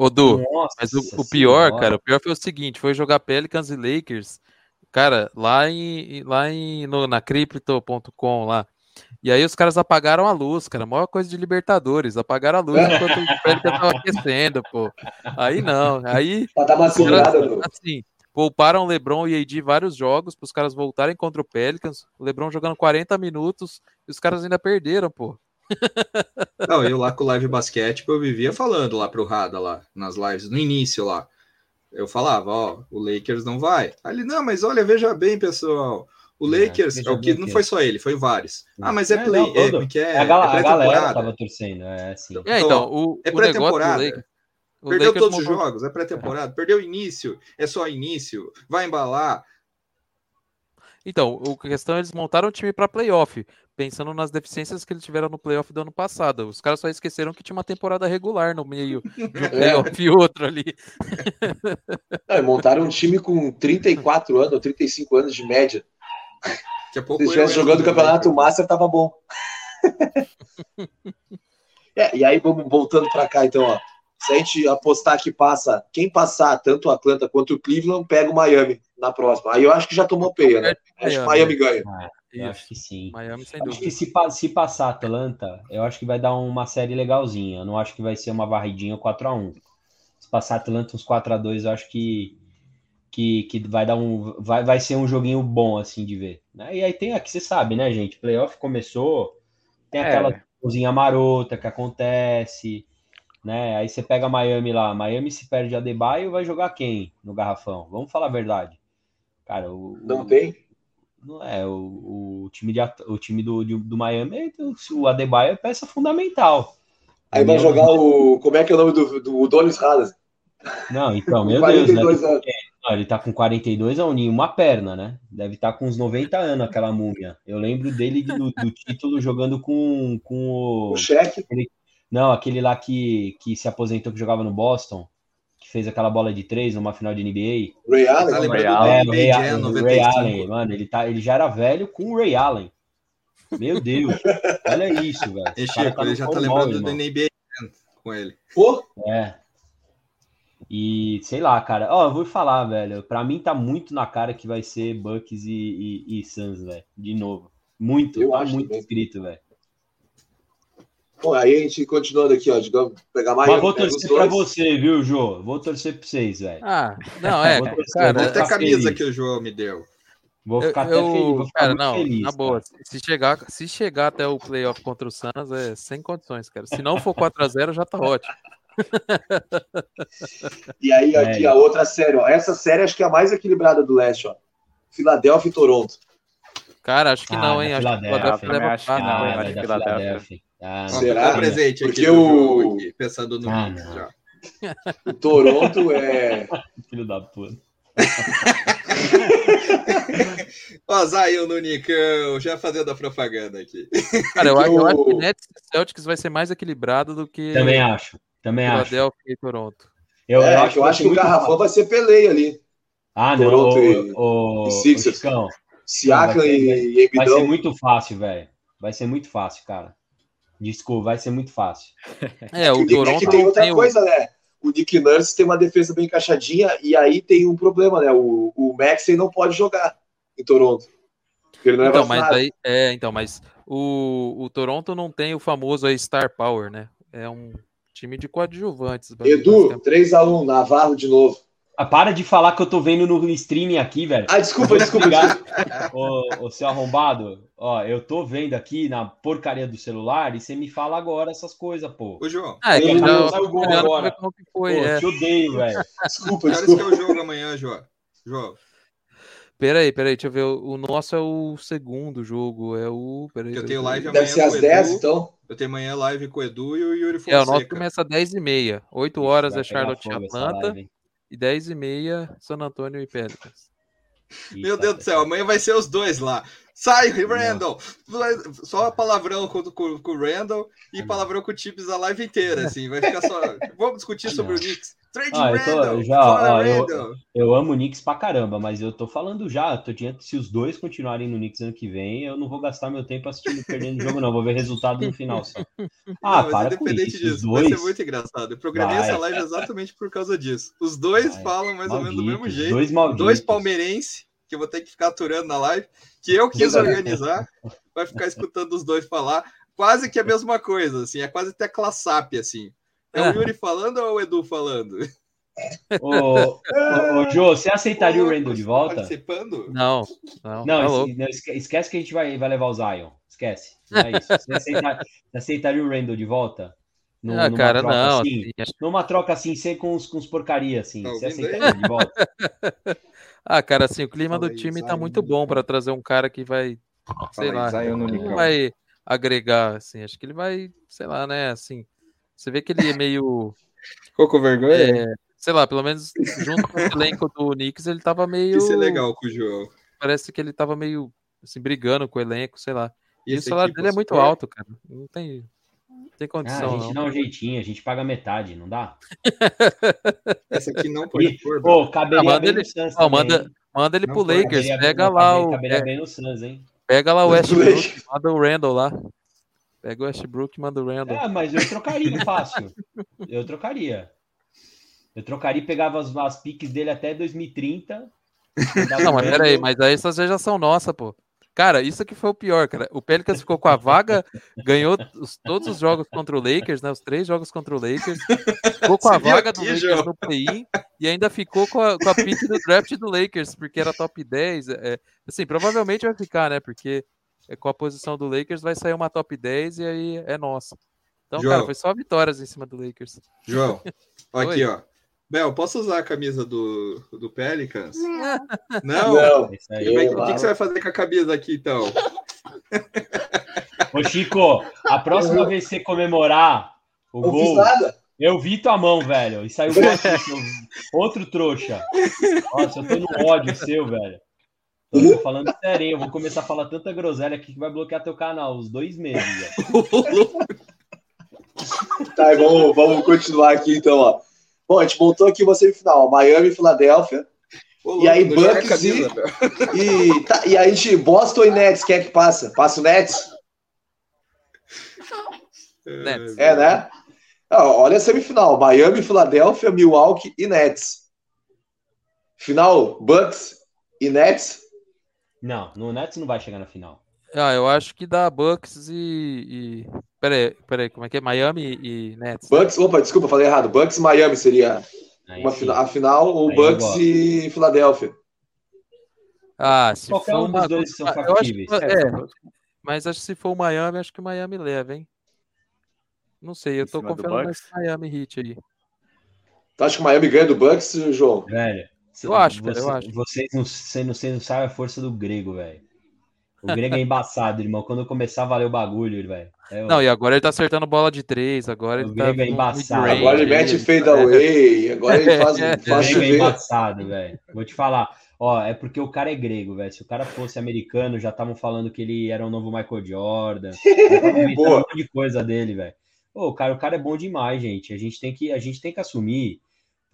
o, o Du, Nossa mas o, o pior, Senhora. cara, o pior foi o seguinte, foi jogar Pelicans e Lakers, cara, lá em, lá em no, na crypto.com lá. E aí os caras apagaram a luz, cara, maior coisa de Libertadores, apagaram a luz enquanto o Pelicans tava aquecendo, pô. Aí não, aí Pra dar uma os caras, segurada, Bruno. assim, pouparam o LeBron e AD vários jogos para os caras voltarem contra o Pelicans, o LeBron jogando 40 minutos e os caras ainda perderam, pô. Não, eu lá com o Live Basquete, eu vivia falando lá pro Rada, lá, nas lives, no início lá. Eu falava, ó, o Lakers não vai. Aí ele, não, mas olha, veja bem, pessoal. O É, Lakers, é, o que não foi só ele, foi vários. Ah, mas é É, play, não, é, todo. que é, a, gal- é a galera tava torcendo, é assim. É, Então, então, o, é o negócio do pré-temporada. O Perdeu Lakers todos os jogos, é pré-temporada. Perdeu o início, é só início. Vai embalar. Então, o- a questão é eles montaram o time para playoff, pensando nas deficiências que eles tiveram no playoff do ano passado. Os caras só esqueceram que tinha uma temporada regular no meio de um playoff e outro ali. Não, e montaram um time com 34 anos, ou 35 anos de média. Daqui a pouco Se estivesse jogando o Campeonato Lakers. Master, tava bom. É, e aí, vamos voltando para cá, então, ó. Se a gente apostar que passa, quem passar, tanto o Atlanta quanto o Cleveland, pega o Miami na próxima. Aí eu acho que já tomou peia, né? Acho que o Miami ganha. Eu acho que sim. Miami, sem Acho dúvida. que se, se passar Atlanta, eu acho que vai dar uma série legalzinha. Eu não acho que vai ser uma varridinha 4x1. Se passar Atlanta uns 4x2, eu acho que, que, que vai dar um. Vai, vai ser um joguinho bom, assim, de ver. né? E aí tem aqui, você sabe, né, gente? Playoff começou, tem É. aquela cozinha marota que acontece, né? Aí você pega Miami lá. Miami se perde a Debaio, vai jogar quem no garrafão? Vamos falar a verdade. Cara, o, Não tem? não é, o, o time, de, o time do, de- do Miami, o Adebayo é peça fundamental. Aí vai jogar o. Como é que é o nome do, do Donis Hadas? Não, então, meu Deus, né? 42 anos. Não, ele tá com 42 a uninho, uma perna, né? Deve estar com uns 90 anos aquela múmia. Eu lembro dele de- do, do título jogando com, com o. O cheque. Não, aquele lá que, que se aposentou que jogava no Boston, que fez aquela bola de três numa final de NBA. Ray Tá Allen. lembrando Ray do É, Ray, Jam Allen, o 95. Ray Allen, mano, ele, tá, ele já era velho com o Ray Allen. Meu Deus, olha isso, velho. E Esse cara Chico, no ele já tá lembrando do irmão. NBA com ele. Pô, É. E sei lá, cara. Ó, eu vou falar, velho. Pra mim tá muito na cara que vai ser Bucks e, e, e Suns, velho. De novo. Muito, Eu tá acho muito escrito, velho. Bom, aí a gente continuando aqui, ó, digamos, pegar mais. Mas vou torcer pra você, viu, Jô? Vou torcer pra vocês, velho. Ah, não, é, cara, vou Até camisa feliz. que o João me deu. Vou eu, ficar até eu- feliz. Vou ficar cara, não, feliz. na boa, se chegar, se chegar até o playoff contra o Suns, é sem condições, cara. Se não for 4x0, já tá ótimo. E aí, aqui, É. a outra série, ó. Essa série acho que é a mais equilibrada do leste, ó. Filadélfia e Toronto. Cara, acho que Ah, não, hein? Acho que o Filadélfia, leva acho que não, Ah, vai acho que Philadelphia. Ah, Será? fica presente Porque o- aqui, pensando no Ah, não. já. O Toronto é. Filho da puta. Ó, Zion no Nicão, já fazendo a propaganda aqui. Cara, eu, eu acho que o- Nets e Celtics vai ser mais equilibrado do que Também acho. Também acho. Philadelphia e Toronto. Eu, é, eu acho eu acho que o garrafão vai ser peleia ali. Ah, não. Toronto O, e- o, e o Sixers. Chicão, Siakam Vai ser- e vai ser muito fácil, velho. Vai ser muito fácil, cara. Desculpa, vai ser muito fácil. É, o é Toronto que tem outra tem coisa, né? o Nick Nurse tem uma defesa bem encaixadinha e aí tem um problema, né? O, o Maxey não pode jogar em Toronto. porque Ele não é Então, mas aí, é, então, mas o, o Toronto não tem o famoso aí Star Power, né? É um time de coadjuvantes. Edu, basicamente. 3x1, Navarro de novo. Ah, para de falar que eu tô vendo no streaming aqui, velho. Ah, desculpa, desculpa. desculpa. Ô, ô, seu arrombado, ó, eu tô vendo aqui na porcaria do celular e você me fala agora essas coisas, pô. Ô, João, Ah, é que Ele já não saiu o gol agora. como que Pô, foi. é. te odeio, velho. Desculpa, horas que é desculpa. o jogo amanhã, João? João, Peraí, peraí, deixa eu ver. O nosso é o segundo jogo. É o. Peraí, eu tenho live Deve amanhã ser às com o 10, Edu. então. Eu tenho amanhã live com o Edu e o Yuri É, o nosso Fonseca. começa às 10h30. 8 horas Vai é Charlotte Atlanta. Live, hein? E 10h30 San Antônio e Pelicans. Meu Deus do céu, amanhã vai ser os dois lá. Sai, Randall! Só palavrão com, com, com o Randall e palavrão com o Tips a live inteira, assim. Vai ficar só. Vamos discutir sobre o Knicks. Trade Ah, eu tô- eu já- ó, eu-! Eu amo o Knicks pra caramba, mas eu tô falando já. Tô diante, se os dois continuarem no Knicks ano que vem, eu não vou gastar meu tempo assistindo perdendo o jogo, não. Vou ver resultado no final só. Ah, Não, para com isso. Os disso, vai dois. ser muito engraçado. Eu programei Vai. essa live exatamente por causa disso. Os dois Vai. falam mais ou menos do mesmo malditos, jeito. Dois malditos. Dois palmeirenses, que eu vou ter que ficar aturando na live, que eu quis organizar, vai ficar escutando os dois falar. Quase que a mesma coisa, assim, é quase tecla SAP, assim. É o É. Yuri falando ou é o Edu falando? Ô, ô, ô, Jô, você aceitaria o Randall de volta? Participando? Não, não, Não, tá esquece que a gente vai, vai levar o Zion. Esquece. Não é isso. Você, aceita- você aceitaria o Randall de volta? No- Ah, numa cara, troca não. assim? assim, Numa troca assim, sem com uns, com uns porcaria assim. Tá você ouvindo aí? aceitaria de volta? Ah, cara, assim, o clima Fala do aí, time tá Zion. muito bom pra trazer um cara que vai, sei Fala lá, aí, Zion não vai agregar, assim, acho que ele vai, sei lá, né, assim, você vê que ele é meio, Ficou com vergonha? é, sei lá, pelo menos junto com o elenco do Knicks, ele tava meio, Isso é legal com o João. parece que ele tava meio, assim, brigando com o elenco, sei lá. E, o esse salário dele é muito alto, cara, não tem, não tem Ah, condição, a gente não. dá um jeitinho, a gente paga metade, não dá? Esse aqui não pode E, pôr. pô, caberia Ah, manda bem ele- no Suns manda, manda ele Não pro. Lakers, pega lá o, Caberia é, bem no Suns, hein? pega lá o Westbrook, manda o Randall lá. Pega o Westbrook e manda o Randall. Ah, mas eu trocaria fácil. Eu trocaria. Eu trocaria e pegava as, as piques dele até 2030. mandava Não, mas peraí, mas aí essas já são nossas, pô. Cara, isso que foi o pior, cara. O Pelicans ficou com a vaga, ganhou os- todos os jogos contra o Lakers, né? Os três jogos contra o Lakers. Ficou com a Você vaga do aqui, Lakers João? no play-in e ainda ficou com a, com a pick do draft do Lakers, porque era top 10. É, assim, provavelmente vai ficar, né? Porque é, com a posição do Lakers vai sair uma top 10 e aí é nossa. Então, João. cara, foi só vitórias em cima do Lakers. João, aqui, ó. Bel, posso usar a camisa do, do Pelicans? Não. Não. É isso aí. É que- o que, que você vai fazer com a camisa aqui, então? Ô, Chico, a próxima vez que você comemorar o Não gol, eu vi tua mão, velho. E saiu seu- outro trouxa. Nossa, eu tô no ódio seu, velho. Tô falando sério, eu vou começar a falar tanta groselha aqui que vai bloquear teu canal os dois meses. Tá, vamos, vamos continuar aqui então, ó. Bom, a gente montou aqui uma semifinal, Miami e Filadélfia. Ô, E aí, Bucks e-. E, tá, e a gente, Boston e Nets, quem é que passa? Passa o Nets? Nets. É, né? Ah, olha a semifinal, Miami, Filadélfia, Milwaukee e Nets. Final, Bucks e Nets. Não, no Nets não vai chegar na final. Ah, eu acho que dá Bucks e. e... Peraí, peraí, como é que é? Miami e Nets. Bucks, opa, desculpa, falei errado. Bucks e Miami seria Aí uma fina- a final, ou Aí Bucks e Filadélfia. Ah, se Qualquer for um dos dois são eu acho factíveis. que- é, mas acho que se for o Miami, acho que o Miami leva, hein? Não sei, eu Em tô confiando nesse Miami Heat aí. Tu acha que o Miami ganha do Bucks, João? Velho, Eu acho, cara, você- eu acho. Vocês não, vocês não, vocês não sabem a força do grego, velho. O grego é embaçado, irmão. Quando eu começar a valer o bagulho, velho. É, Não, e agora ele tá acertando bola de três, agora O ele tá grego é com embaçado. Agora ele mete ele- fade away, agora ele faz, O faz grego é embaçado, velho. Vou te falar. Ó, é porque o cara é grego, velho. Se o cara fosse americano, já estavam falando que ele era o novo Michael Jordan. Boa. um monte de coisa dele, velho. Ô, cara, o cara é bom demais, gente. A gente tem que, a gente tem que assumir,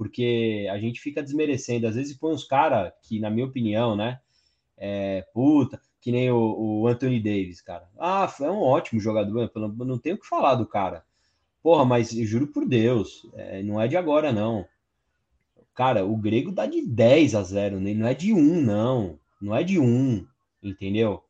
porque a gente fica desmerecendo. Às vezes põe uns caras que, na minha opinião, né? É, puta, que nem o, o Anthony Davis, cara. Ah, é um ótimo jogador, não tenho o que falar do cara. Porra, mas eu juro por Deus, é, não é de agora, não. Cara, o grego dá de 10 a 0 nele, não é de 1, não. Não é de 1, entendeu?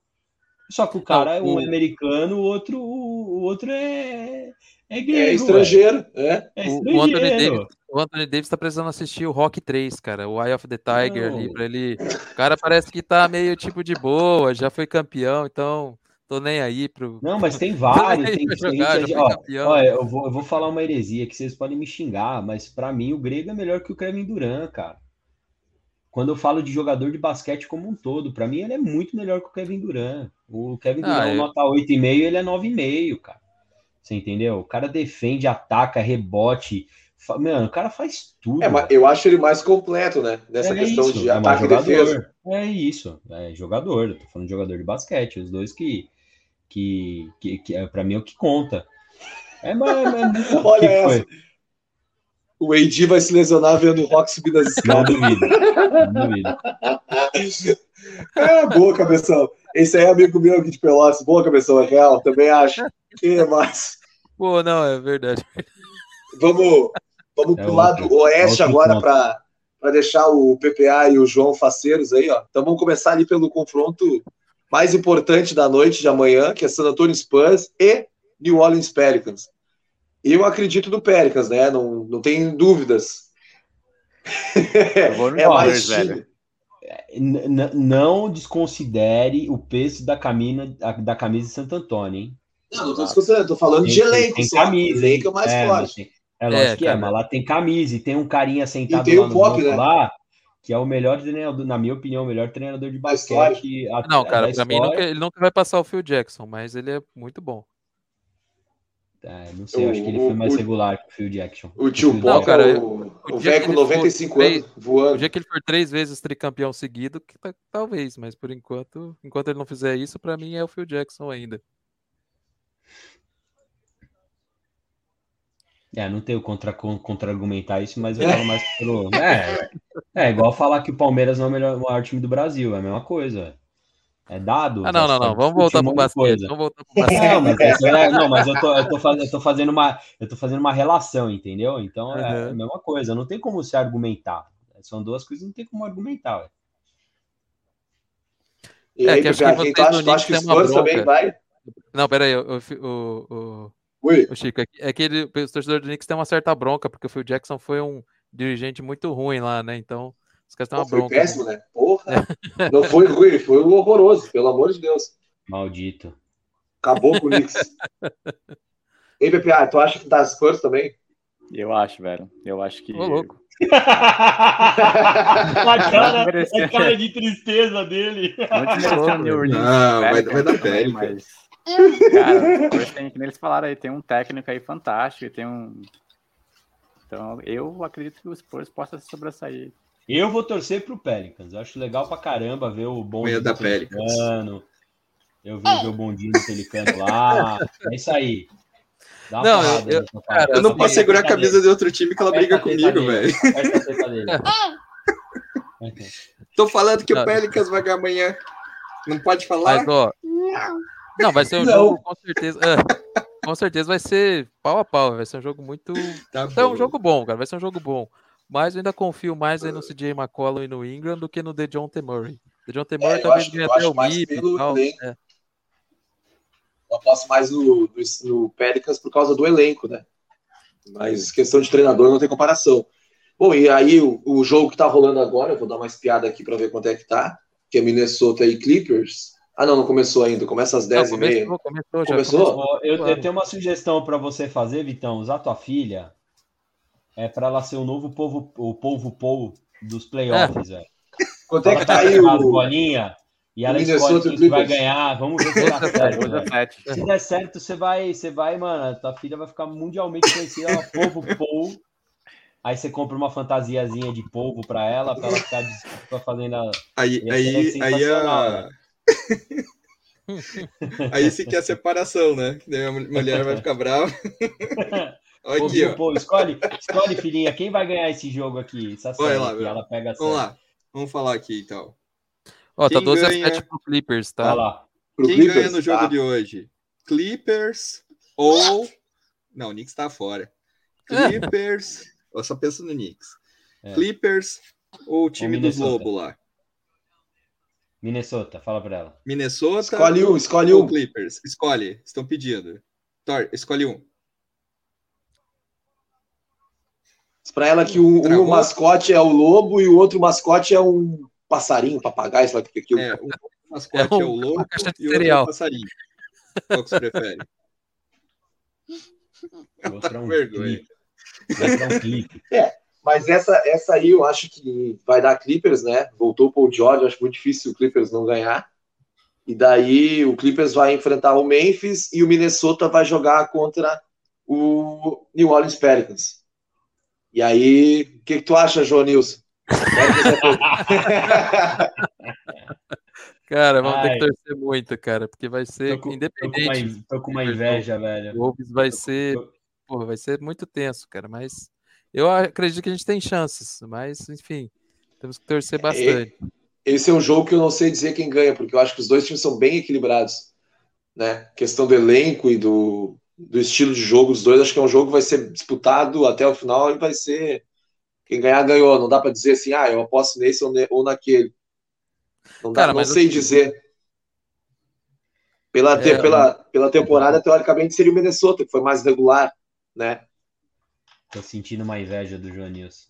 Só que o cara, Não, um é americano, o outro, o outro é, é grego. É ué. estrangeiro, é. É O, o Anthony estrangeiro. Davis, o Anthony Davis tá precisando assistir o Rock 3, cara, o Eye of the Tiger ali, Não. pra ele. O cara parece que tá meio tipo de boa, já foi campeão, então tô nem aí pro. Não, mas tem vários. Tem, jogar, gente- ó, campeão. ó, eu, vou, eu vou falar uma heresia que vocês podem me xingar, mas pra mim o grego é melhor que o Kevin Durant, cara. Quando eu falo de jogador de basquete como um todo, pra mim ele é muito melhor que o Kevin Durant. O Kevin Ah, Durant é eu- nota 8,5, ele é 9,5, cara. Você entendeu? O cara defende, ataca, rebote. fa- Mano, o cara faz tudo. É, mas eu acho ele mais completo, né? Nessa É questão isso, de é ataque e defesa. É isso, é jogador. Eu tô falando de jogador de basquete, os dois que, que, que, que é, para mim é o que conta. É, mas, mas- Olha que essa. foi? O AD vai se lesionar vendo o Rock subir nas Não escadas. duvido, não duvido. É, boa, cabeção. Esse aí é amigo meu aqui de Pelotas. Boa, cabeção, é real. Também acho. Quem é mais? Pô, não, é verdade. Vamos, vamos É pro outro- lado oeste outro agora para deixar o PPA e o João faceiros aí, ó. Então vamos começar ali pelo confronto mais importante da noite de amanhã, que é San Antonio Spurs e New Orleans Pelicans. Eu acredito no Pelicans, né? Não, não tem dúvidas. Eu vou no é time. velho. Não desconsidere o peso da camisa, da camisa de Santo Antônio, hein? Não, não tô desconsiderando, tô falando de Tem- elenco, tem camisa, elenco é hein? mais É, forte. tem- É lógico É, que é, cara. mas lá tem camisa e tem um carinha sentado tem lá o no Pop, banco né? lá, que é o melhor treinador, na minha opinião, o melhor treinador de basquete. a- Não, cara, pra mim nunca- ele nunca vai passar o Phil Jackson, mas ele é muito bom. É, não sei, eu acho que ele O- foi mais o- regular que o Phil Jackson. O tio Pop cara, o, o o velho com ele for 95 três- anos O voando. dia que ele for três vezes tricampeão seguido, que tá- talvez, mas por enquanto, enquanto ele não fizer isso, pra mim é o Phil Jackson ainda. É, não tenho contra, con- contra-argumentar isso, mas eu falo mais pelo. É, é igual falar que o Palmeiras não é o melhor, o maior time do Brasil, é a mesma coisa. É dado. Ah, não, não, não. Vamos voltar pro basquete. Vamos voltar pro basquete. Não, mas, isso é- não, mas eu, tô, eu, tô fazendo, eu, tô fazendo uma, eu tô fazendo uma relação, entendeu? Então é a Uhum. mesma coisa, não tem como se argumentar. São duas coisas, não tem como argumentar. ué. E É, aí, que acho que vocês acha, no acha que o Knicks tem uma Spurs também vai? Não, peraí, o, o, o, Chico, é que- é que ele, os torcedores do Knicks têm uma certa bronca, porque o Phil Jackson foi um dirigente muito ruim lá, né? Então, os caras têm pô, uma foi bronca. péssimo, né? Porra. Não foi ruim, foi horroroso, pelo amor de Deus. Maldito. Acabou com o Knicks. Ei, PPA, tu acha que dá Spurs também? Eu acho, velho. Eu acho que. Ô, louco. a, cara, a cara de tristeza dele. Não vai- vai dar Pelicans. mas. Cara, tem, eles falaram aí, tem um técnico aí fantástico, tem um. Então, eu acredito que o Spurs possa se sobressair. Eu vou torcer pro Pelicans. Eu acho legal pra caramba ver o Meia da. Pelicans. Eu vi ver o bondinho do Pelicano lá. É isso aí. Dá uma Não, eu- seu cara. Eu não posso segurar a camisa de outro time que ela briga Aperta a teta comigo, dele. velho. Dele. Tô falando que Não. o Pelicans vai ganhar amanhã. Não pode falar? Mas, ó. Não, vai ser um Não. jogo, com certeza. é, com certeza vai ser pau a pau. Vai ser um jogo muito. Tá É um bom. jogo bom, cara. Vai ser um jogo bom. Mas eu ainda confio mais aí no CJ McCollum e no Ingram do que no DeJounte Murray. DeJounte Murray eu talvez ganhe até o mais MIP pelo e tal. elenco. É. Eu aposto mais no, no, no Pelicans por causa do elenco, né? Mas questão de treinador não tem comparação. Bom, e aí o, o jogo que tá rolando agora, eu vou dar uma espiada aqui para ver quanto é que tá, que é Minnesota e Clippers. Ah, não, não começou ainda, começa às Não, 10 e meia. começou, começou, já Começou? Eu, eu tenho uma sugestão para você fazer, Vitão. Usar tua filha é para ela ser o novo povo, o povo Paul dos playoffs, velho. Quanto é que tá vai aí o. bolinhas e ela escolhe quem que vai ganhar. Vamos ver se dá certo. Se der certo, você vai, você vai, mano. Tua filha vai ficar mundialmente conhecida, ela povo Paul. Aí você compra uma fantasiazinha de polvo para ela, para ela ficar ficar fazendo a, Aí, aí, aí sensacional, a. aí se quer a separação, né? Que daí a mulher vai ficar brava. Olha aqui, Povo ó. Paul. Escolhe, escolhe, filhinha, quem vai ganhar esse jogo aqui? Essa série Olha lá, aqui, ela pega a Vamos lá. Vamos falar aqui então. Ó, tá Quem 12 a ganha? 7 pro Clippers, tá? Olha lá. Pro Quem Clippers? ganha no jogo Tá. de hoje? Clippers ou Não, o Knicks tá fora. Clippers. eu só penso no Knicks. É. Clippers ou o time dos Minnesota. Lobos lá? Minnesota, fala pra ela. Minnesota Escolhe um, escolhe um. Clippers? Escolhe. Estão pedindo. Thor, escolhe um. Pra ela que um, um mascote é o lobo e o outro mascote é um passarinho, um papagaio, sei lá o que é aquilo. É, um mascote É é, um- o uma lobo e o outro é o passarinho. Qual que você prefere? Vou mostrar um vergonha. clipe. Vou mostrar um clipe. Mas essa, essa aí eu acho que vai dar Clippers, né? Voltou o Paul George, eu acho muito difícil o Clippers não ganhar. E daí o Clippers vai enfrentar o Memphis e o Minnesota vai jogar contra o New Orleans Pelicans. E aí, o que, que tu acha, João Nilson? Cara, vamos ter Ai. que torcer muito, cara, porque vai ser Tô com, tô com uma, independente. tô com uma inveja, velho. O Wolves vai Tô ser, tô- porra, vai ser muito tenso, cara, mas eu acredito que a gente tem chances, mas enfim, temos que torcer bastante. Esse é um jogo que eu não sei dizer quem ganha, porque eu acho que os dois times são bem equilibrados. Né? Questão do elenco e do, do estilo de jogo dos dois, acho que é um jogo que vai ser disputado até o final e vai ser. Quem ganhar, ganhou. Não dá para dizer assim, ah, eu aposto nesse ou, ne- ou naquele. Não, dá, Cara, não mas sei assim- dizer. Pela, te- É, pela, pela temporada, teoricamente, seria o Minnesota, que foi mais regular, né? Tô sentindo uma inveja do João Nilson.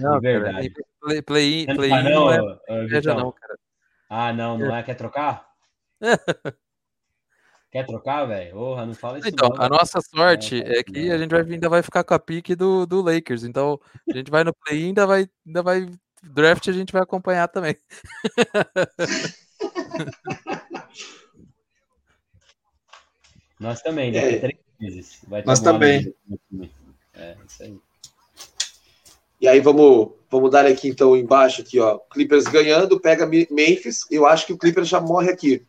Não, de cara, verdade. play, play, Não, play tá, não, não, é inveja não, cara. Ah, não, não é? Quer trocar? Quer trocar, velho? Porra, não fala isso Então, não. a nossa sorte Não, é que não. a gente vai, ainda vai ficar com a pique do, do Lakers, então a gente vai no play ainda vai, ainda vai draft a gente vai acompanhar também. Nós também, É. daqui a três meses. Vai ter Nós também. É, isso aí. E aí vamos, vamos dar aqui então embaixo aqui, ó. Clippers ganhando, pega Me- Memphis. Eu acho que o Clippers já morre aqui.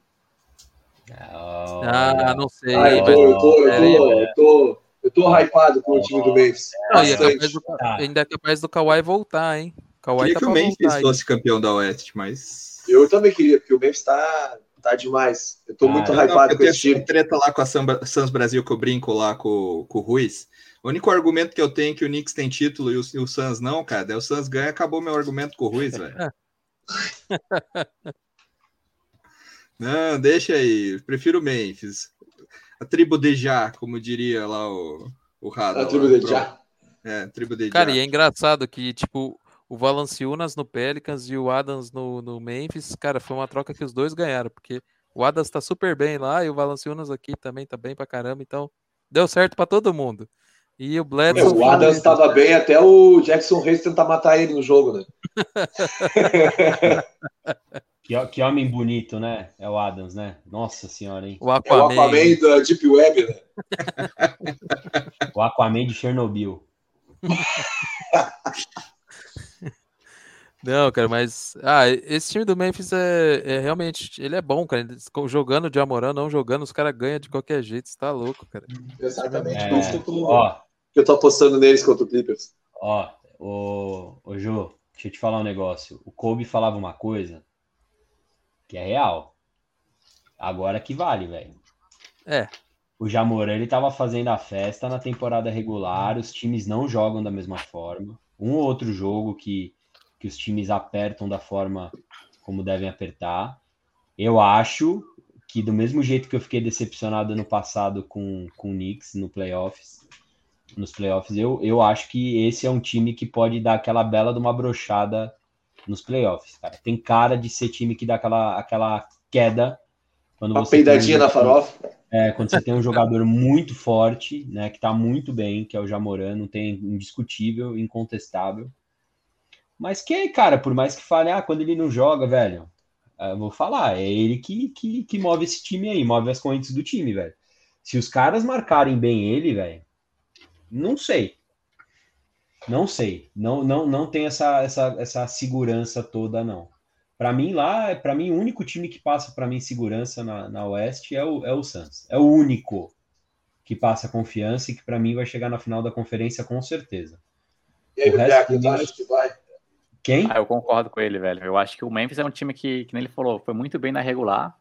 Ah, não sei, eu tô, eu tô, eu tô, eu tô, eu tô hypado com o time do Memphis. Não, é capaz do, Tá. ainda é capaz do Kawhi voltar, hein? Kawhi Queria tá que o Memphis aí. fosse campeão da Oeste, mas. Eu também queria, porque o Memphis tá, tá demais. Eu tô Ah, muito não, hypado eu com esse time. treta lá com a Samba- Sans Brasil que eu brinco lá com, com o Ruiz. O único argumento que eu tenho é que o Knicks tem título e o, e o Suns não, cara. Daí o Suns ganha, acabou meu argumento com o Ruiz, velho. não, deixa aí. Prefiro o Memphis. A tribo de Já, como diria lá o, o Rada. A lá, tribo de pro- Já. É, tribo de Cara, Já. e é engraçado que, tipo, o Valanciunas no Pelicans e o Adams no, no Memphis, cara, foi uma troca que os dois ganharam, porque o Adams tá super bem lá e o Valanciunas aqui também tá bem pra caramba, então deu certo pra todo mundo. E o É, Bledsoe... o Adams estava bem até o Jackson Reis tentar matar ele no jogo, né? Que, que homem bonito, né? É o Adams, né? Nossa senhora, hein? O É o Aquaman. Aquaman da Deep Web, né? O Aquaman de Chernobyl. Não, cara, mas. Ah, esse time do Memphis é, é realmente. Ele é bom, cara. Jogando de Amorã, não jogando, os caras ganham de qualquer jeito. Você tá louco, cara. Exatamente. É, Por isso que eu tô, ó, que eu tô apostando neles contra o Clippers. ó, ô, ô Jô, deixa eu te falar um negócio. O Kobe falava uma coisa que é real. Agora que vale, velho. É. O Jamoran, ele tava fazendo a festa na temporada regular, os times não jogam da mesma forma. Um ou outro jogo que, que os times apertam da forma como devem apertar. Eu acho que do mesmo jeito que eu fiquei decepcionado ano passado com, com o Knicks no playoffs, nos playoffs, eu, eu acho que esse é um time que pode dar aquela bela de uma brochada nos playoffs, cara. Tem cara de ser time que dá aquela, aquela queda quando Uma você tem um peidadinha na farofa. é, quando você tem um jogador muito forte, né, que tá muito bem, que é o Jamoran, não tem indiscutível, incontestável. Mas que, cara, por mais que fale, ah, quando ele não joga, velho, ah, eu vou falar, é ele que, que, que move esse time aí, move as correntes do time, velho. Se os caras marcarem bem ele, velho, não sei. Não sei. Não, não, não tem essa, essa, essa segurança toda, não. Para mim, lá, para mim, o único time que passa para mim segurança na, na Oeste é o, é o Suns. É o único que passa confiança e que para mim vai chegar na final da conferência com certeza. E aí, O resto tu acha que vai? Quem? Ah, eu concordo com ele, velho. Eu acho que o Memphis é um time que, que nem ele falou, foi muito bem na regular.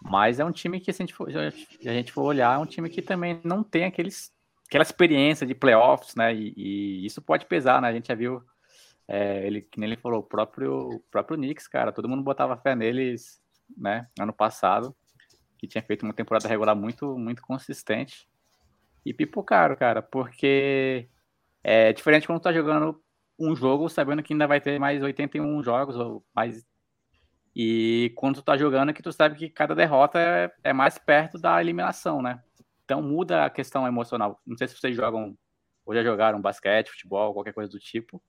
Mas é um time que, se a gente for, se a gente for olhar, é um time que também não tem aqueles, aquela experiência de playoffs, né? E, e isso pode pesar, né? A gente já viu, é, ele, que nem ele falou, o próprio, o próprio Knicks, cara, todo mundo botava fé neles, né? Ano passado, que tinha feito uma temporada regular muito, muito consistente. E pipocaram, cara, porque é diferente quando tá jogando um jogo sabendo que ainda vai ter mais 81 jogos ou mais e quando tu tá jogando, é que tu sabe que cada derrota é, é, mais perto da eliminação, né? Então muda a questão emocional. Não sei se vocês jogam ou já jogaram basquete, futebol, qualquer coisa do tipo.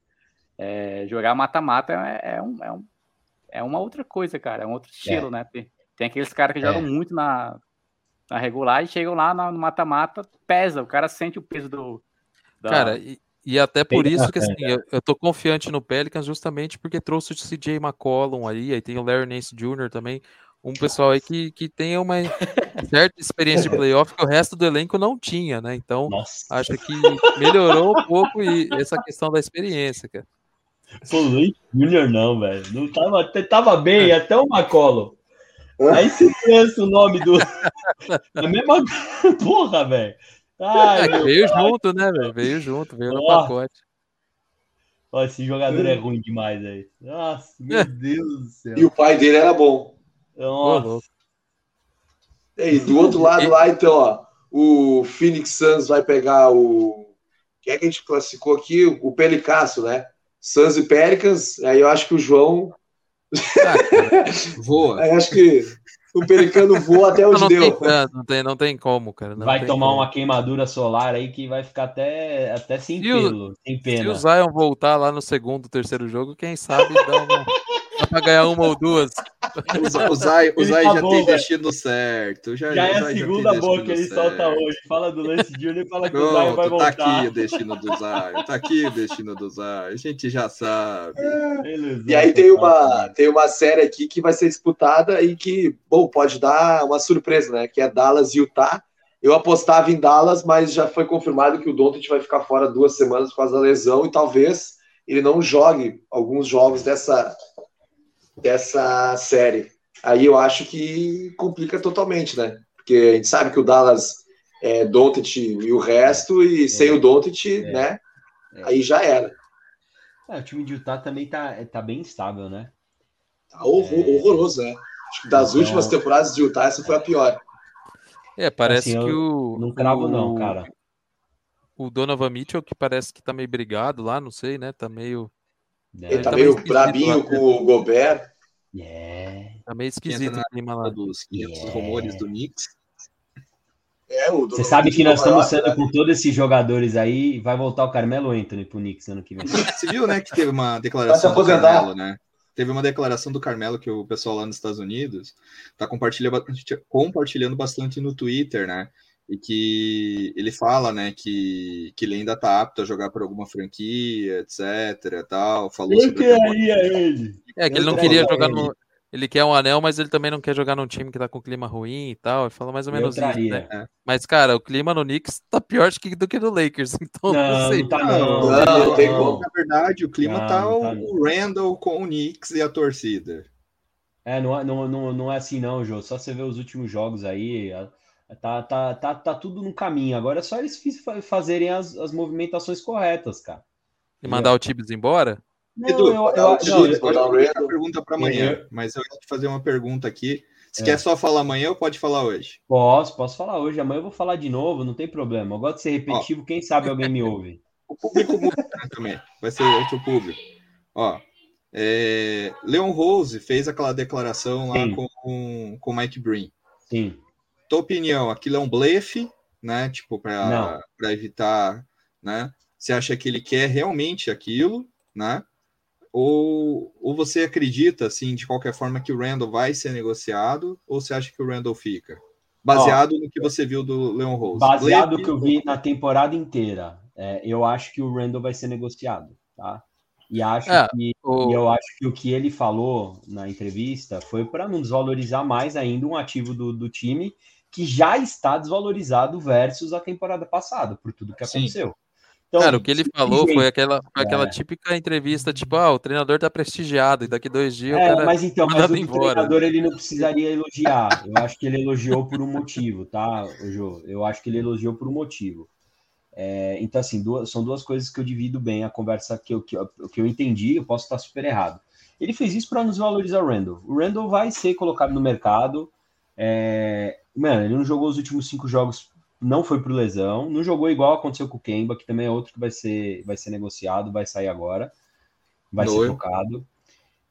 É, jogar mata-mata é, é, um, é, um, é uma outra coisa, cara. É um outro estilo, é. né? Tem, tem, aqueles caras que jogam é. muito na, na regular e chegam lá no mata-mata, pesa. O cara sente o peso do. Da... Cara, e, e até por tem isso que assim, eu, eu tô confiante no Pelicans justamente porque trouxe o CJ McCollum aí, aí tem o Larry Nance Jr. também, um pessoal aí que, que tem uma certa experiência de playoff que o resto do elenco não tinha, né? Então, Nossa. acho que melhorou um pouco e essa questão da experiência, cara. Pô, Luiz Jr. não, velho. Não tava, tava bem, até o McCollum. Aí se pensa o nome do. A mesma. Porra, velho. Ai, é, veio pai. junto, né, velho? Veio junto, veio no pacote. Ó, esse jogador é ruim demais aí. Nossa, meu Deus do céu. E o pai dele era bom. Nossa. E do outro lado lá, então, ó, o Phoenix Suns vai pegar o. Quem é que a gente classificou aqui? O Pelicasso, né? Suns e Pelicans. Aí eu acho que o João. Ah, voa. Aí acho que o pelicano voa até onde não, deu. Tem, não, tem, não tem como, cara. vai tomar como. uma queimadura solar aí que vai ficar até, até sem se pelo, o, sem pena. Se o Zion voltar lá no segundo, terceiro jogo, quem sabe dá, uma, dá pra ganhar uma ou duas. O Zay, o Zay já tem destino certo. Já, já é a segunda boa que ele certo. solta hoje. Fala do Lance Jr. e fala que Pronto, o Zay vai voltar. Tá aqui o destino do Zay. Tá aqui o destino do Zay. A gente já sabe. e aí tem uma, tem uma série aqui que vai ser disputada e que, bom, pode dar uma surpresa, né? Que é Dallas e Utah. Eu apostava em Dallas, mas já foi confirmado que o Doncic vai ficar fora duas semanas por causa da lesão e talvez ele não jogue alguns jogos dessa dessa série. Aí eu acho que complica totalmente, né? Porque a gente sabe que o Dallas é Doncic e o resto, e é. sem o Doncic, é. né? É. Aí já era. É, o time de Utah também tá, tá bem instável, né? Tá horror, é. horroroso, né? Acho que das então... últimas temporadas de Utah, essa foi a pior. É, parece assim, que o. Não cravo, o, não, cara. O Donovan Mitchell, que parece que tá meio brigado lá, não sei, né? Tá meio é, ele tá, tá meio brabinho com o Gobert. É. Tá meio esquisito o clima lá. Dos 500 yeah. rumores do Knicks. É, Você sabe que nós estamos sendo né? com todos esses jogadores aí, vai voltar o Carmelo Anthony pro Knicks ano que vem. Você viu, né, que teve uma declaração do Carmelo, né? Teve uma declaração do Carmelo que o pessoal lá nos Estados Unidos tá compartilhando, compartilhando bastante no Twitter, né? E que ele fala, né, que, que ele ainda tá apto a jogar por alguma franquia, etc, tal, falou eu queria ele. É, que ele não queria jogar no ele quer um anel, mas ele também não quer jogar num time que tá com clima ruim e tal. Ele fala mais ou menos isso, né? É. Mas, cara, o clima no Knicks tá pior do que no Lakers, então não, não sei. Não, tá, não. não, não tem como. Na verdade, o clima tá, tá o Randall com o Knicks e a torcida. É, não, não, não, não é assim não, Jô. Só você ver os últimos jogos aí, Tá, tá, tá, tá tudo no caminho. Agora é só eles fazerem as, as movimentações corretas, cara. E mandar o Tibbs embora? Não, Edu, eu, eu, eu, não, eu, eu, eu, pergunta para amanhã, mas eu vou te fazer uma pergunta aqui. Se é. quer só falar amanhã ou pode falar hoje? Posso, posso falar hoje. Amanhã eu vou falar de novo, não tem problema. Eu gosto de ser repetitivo, Ó, quem sabe alguém me ouve. O público muda também. Vai ser outro público. Ó, é, Leon Rose fez aquela declaração lá Sim. com o Mike Breen. Sim tua opinião, aquilo é um blefe, né? Tipo, para evitar, né? Você acha que ele quer realmente aquilo, né? Ou, ou você acredita, assim, de qualquer forma, que o Randall vai ser negociado, ou você acha que o Randall fica? Baseado Ó, no que você viu do Leon Rose. Baseado no que eu vi na temporada inteira, é, eu acho que o Randall vai ser negociado, tá? E acho é, que o... e eu acho que o que ele falou na entrevista foi para não desvalorizar mais ainda um ativo do, do time que já está desvalorizado versus a temporada passada, por tudo que Sim. aconteceu. Então, Cara, o que ele falou foi aquela, foi aquela É. típica entrevista, tipo, ah, o treinador tá prestigiado, e daqui dois dias É, o cara mas então, mas o embora. treinador ele não precisaria elogiar. Eu acho que ele elogiou por um motivo, tá, Jô? Eu acho que ele elogiou por um motivo. É, então, assim, duas- são duas coisas que eu divido bem a conversa que eu, que, eu- que eu entendi, eu posso estar super errado. Ele fez isso para nos valorizar o Randall. O Randall vai ser colocado no mercado. É, mano, ele não jogou os últimos cinco jogos, não foi por lesão, não jogou igual aconteceu com o Kemba, que também é outro que vai ser, vai ser negociado, vai sair agora, vai ser trocado.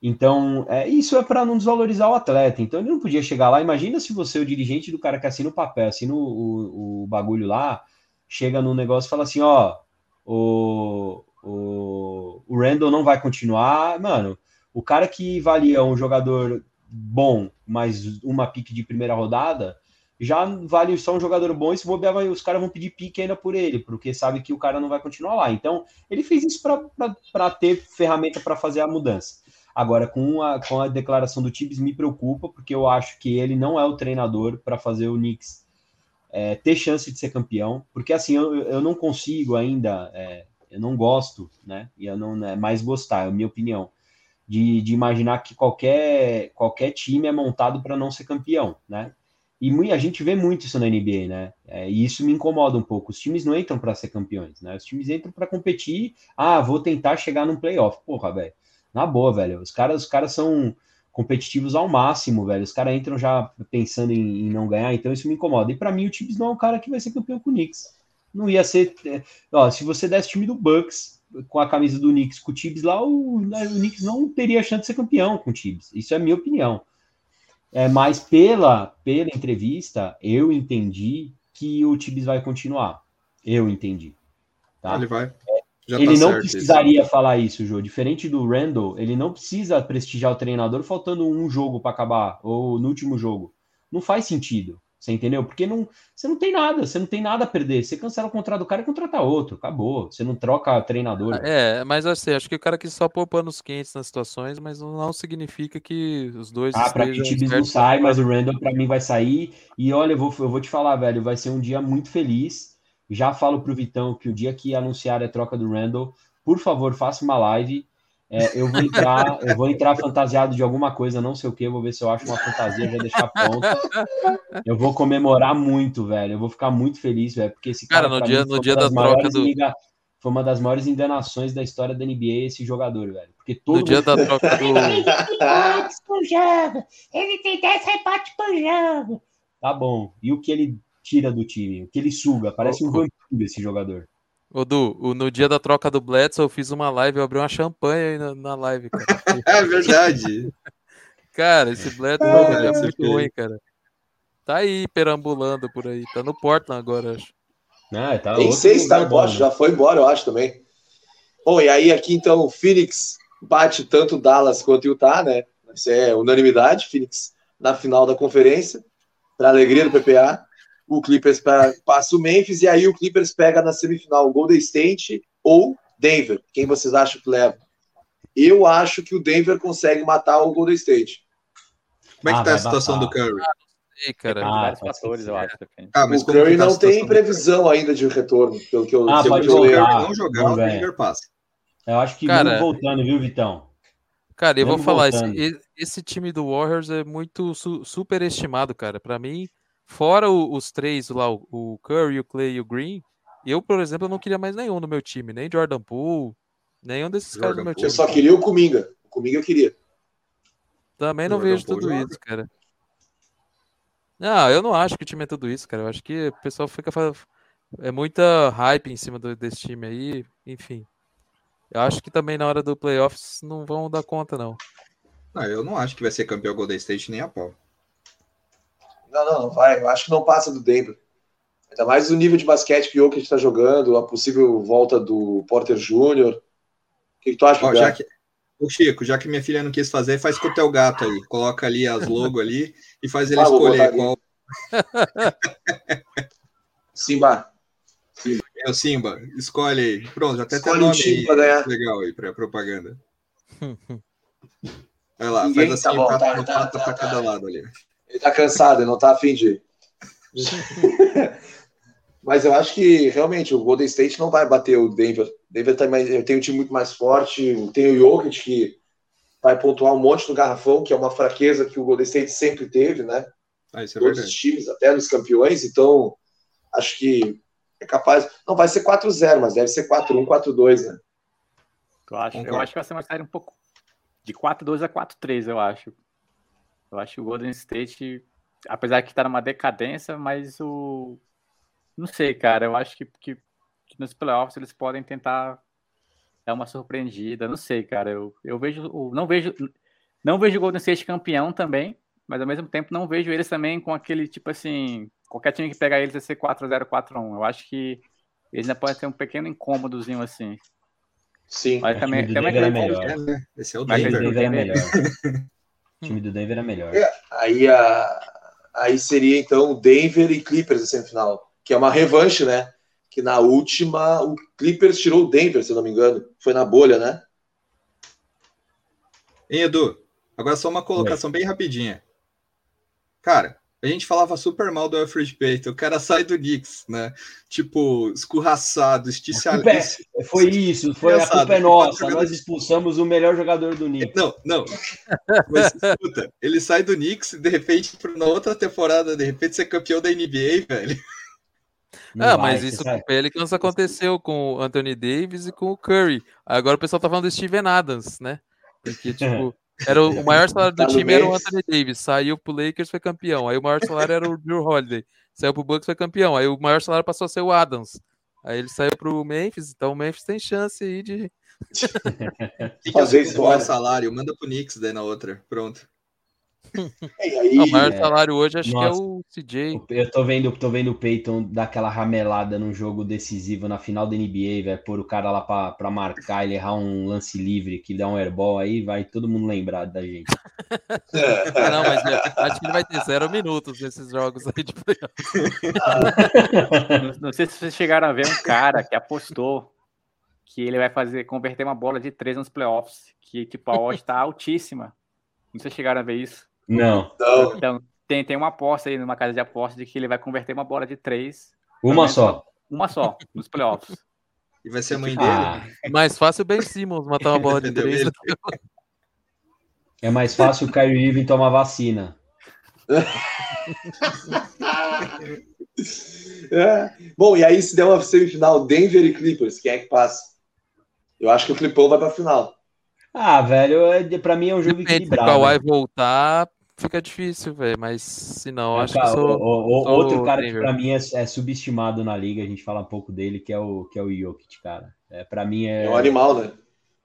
Então, é, isso é para não desvalorizar o atleta. Então, ele não podia chegar lá. Imagina se você, o dirigente do cara que assina o papel, assina o, o, o bagulho lá, chega num negócio e fala assim: ó, o, o, o Randall não vai continuar. Mano, o cara que valia um jogador bom, mais uma pique de primeira rodada, já vale só um jogador bom. E se bobear, vai- os caras vão pedir pique ainda por ele, porque sabe que o cara não vai continuar lá. Então, ele fez isso para ter ferramenta para fazer a mudança. Agora, com a, com a declaração do Tibbs, me preocupa, porque eu acho que ele não é o treinador para fazer o Knicks é, ter chance de ser campeão, porque assim, eu, eu não consigo ainda, é, eu não gosto, né? E eu não é mais gostar, é a minha opinião, de, de imaginar que qualquer, qualquer time é montado para não ser campeão, né? E a gente vê muito isso na NBA, né? É, e isso me incomoda um pouco. Os times não entram para ser campeões, né? Os times entram para competir. Ah, vou tentar chegar num playoff. Porra, velho. Na boa, velho. Os caras, os caras são competitivos ao máximo, velho. Os caras entram já pensando em, em não ganhar, então isso me incomoda. E para mim, o Tibbs não é um cara que vai ser campeão com o Knicks. Não ia ser. é, Ó, se você desse time do Bucks com a camisa do Knicks com o Tibbs lá, o, né, o Knicks não teria chance de ser campeão com o Tibbs. Isso é a minha opinião. É, mas pela, pela entrevista, eu entendi que o Tibbs vai continuar. Eu entendi. Tá? Ele vai. Já ele tá não certo isso. precisaria falar isso, Jô. Diferente do Randall, ele não precisa prestigiar o treinador faltando um jogo para acabar, ou no último jogo. Não faz sentido. Você entendeu? Porque não, você não tem nada, você não tem nada a perder. Você cancela o contrato do cara e contrata outro. Acabou. Você não troca treinador. velho. É, mas assim, acho que o cara quis só pôr panos quentes nas situações, mas não, não significa que os dois Ah, para que Tibbs não sai, mas o Randall para mim vai sair. E olha, eu vou, eu vou te falar, velho, vai ser um dia muito feliz. Já falo pro Vitão que o dia que anunciar a troca do Randall, por favor, faça uma live. É, eu vou entrar, eu vou entrar fantasiado de alguma coisa, não sei o que, vou ver se eu acho uma fantasia, já deixar pronto. Eu vou comemorar muito, velho. Eu vou ficar muito feliz, velho, porque esse cara, Cara, no dia- mim, no foi uma dia das da troca maiores do- enga- foi uma das maiores enganações da história da NBA esse jogador, velho. Porque todo No dia da troca do. Rebotes por jogo. Ele tem 10 rebotes por jogo. Tá bom. E o que ele tira do time? O que ele suga? Parece um vampiro esse jogador. Ô, Du, no dia da troca do Bledsoe, eu fiz uma live, eu abri uma champanhe aí na, na live, cara. É verdade. Cara, esse Bledsoe é esse muito ruim, cara. Tá aí perambulando por aí. Tá no Portland agora, acho. Ah, tá Nem outro sei se tá no né? já foi embora, eu acho também. Bom, e aí aqui então o Phoenix bate tanto Dallas quanto Utah, né? Isso é unanimidade, Phoenix na final da conferência, para alegria do PPA. O Clippers passa o Memphis e aí o Clippers pega na semifinal o Golden State ou Denver. Quem vocês acham que leva? Eu acho que o Denver consegue matar o Golden State. Como é que Ah, tá a situação matar. do Curry? Ei, cara. Ah, vários ser fatores, eu acho. Ah, mas o Curry tá não tem previsão ainda de retorno, pelo que eu, Ah, pode eu voltar. Curry não jogar, o. Denver passa. Eu acho que Cara- voltando, viu, Vitão? Cara, eu vou falar, esse, esse time do Warriors é muito su- superestimado, cara. Pra mim, fora o- os três lá, o, o Curry, o Clay e o Green, eu, por exemplo, não queria mais nenhum no meu time, nem Jordan Poole, nenhum desses caras Jordan no meu Poole. Eu time. só queria o Cominga. O Cominga eu queria. Também não Jordan vejo Poole tudo isso, cara. Não, eu não acho que o time é tudo isso, cara. Eu acho que o pessoal fica. É muita hype em cima do- desse time aí, enfim. Eu acho que também na hora do playoffs não vão dar conta, não. Não, eu não acho que vai ser campeão Golden State nem a pau. Não, não, não vai. Eu acho que não passa do Denver. Ainda mais o nível de basquete que o Jokic está jogando, a possível volta do Porter Jr. O que, que tu acha, Ó, já que... Ô, Chico, já que minha filha não quis fazer, faz com o teu gato aí. Coloca ali as logo ali e faz ele Ah, escolher qual Simba. é o Simba. Escolhe aí. Pronto, já até tem Escolhe um nome time aí pra ganhar. legal aí pra propaganda. Vai lá, Ninguém- faz tá assim, bom, empata tá, no tá, tá, pra tá. cada lado ali. Ele tá cansado, ele não tá afim de. Mas eu acho que realmente o Golden State não vai bater o Denver. O Denver também tem um time muito mais forte, tem o Jokic que vai pontuar um monte no garrafão, que é uma fraqueza que o Golden State sempre teve, né? Ah, isso é Todos verdade. os times, até nos campeões, então acho que é capaz. Não vai ser 4-0, mas deve ser 4-1, 4-2, né? Eu acho, eu acho que vai ser uma série um pouco de 4-2 a 4-3, eu acho. Eu acho que o Golden State, apesar que tá numa decadência, mas o. Não sei, cara. Eu acho que, que, que nos playoffs eles podem tentar dar uma surpreendida. Não sei, cara. Eu, eu vejo. Não vejo. Não vejo o Golden State campeão também, mas ao mesmo tempo não vejo eles também com aquele tipo assim. Qualquer time que pegar eles vai ser 4-0, 4-1. Eu acho que eles ainda podem ter um pequeno incômodozinho assim. Sim. Mas também, também Denver é melhor. É, né? Esse é o Mas O time do Denver. Denver é melhor. O time do Denver é melhor. Aí, a, aí seria então Denver e Clippers na semifinal, que é uma revanche, né? Que na última o Clippers tirou o Denver, se eu não me engano. Foi na bolha, né? Hein, Edu? Agora só uma colocação bem rapidinha. Cara, a gente falava super mal do Alfred Payton. O cara sai do Knicks, né? Tipo, esticiado. culpa é- Foi isso, foi a culpa é nossa. Nós expulsamos o melhor jogador do Knicks. Não, não. Mas escuta, ele sai do Knicks e de repente, na outra temporada, de repente, ser campeão da NBA, velho. Não ah, vai, mas isso com o Pelicans aconteceu com o Anthony Davis e com o Curry. Agora o pessoal tá falando do Steven Adams, né? Porque, tipo, era o, o maior salário do Tá time era o. Anthony Davis. Saiu pro Lakers, foi campeão. Aí o maior salário era o Drew Holiday. Saiu pro Bucks, foi campeão. Aí o maior salário passou a ser o Adams. Aí ele saiu pro Memphis, então o Memphis tem chance aí de. Que Fazer assume o maior salário? Manda pro Knicks daí na outra. Pronto. Aí, o maior é. salário hoje acho Nossa. que é o CJ. Eu tô vendo, tô vendo o Peyton dar aquela ramelada num jogo decisivo na final da NBA, vai pôr o cara lá pra, pra marcar, ele errar um lance livre que dá um airball aí, vai todo mundo lembrar da gente. Não, mas é, acho que ele vai ter zero minutos nesses jogos aí de. Não, não sei se vocês chegaram a ver um cara que apostou que ele vai fazer converter uma bola de três nos playoffs, que tipo a odd tá altíssima. Não sei se chegaram a ver isso. Não, Não, Então, tem, tem uma aposta aí numa casa de aposta de que ele vai converter uma bola de três, uma só. uma só, nos playoffs. E vai ser a mãe dele. Ah, Mais fácil o Ben Simmons matar uma bola de três. É mais fácil o Kyrie Irving tomar vacina. É. Bom, e aí se der uma semifinal Denver e Clippers, quem é que passa? Eu acho que o Clipão vai pra final. Ah, velho, é, pra mim é um jogo Depende, se o equilibrado. Kawhi voltar, fica difícil, velho. Mas se não, acho que cara, sou. o- o- sou outro cara que Denver. pra mim é, é subestimado na liga, a gente fala um pouco dele, que é o que é o Jokic, cara. É, para mim é, É um animal, né?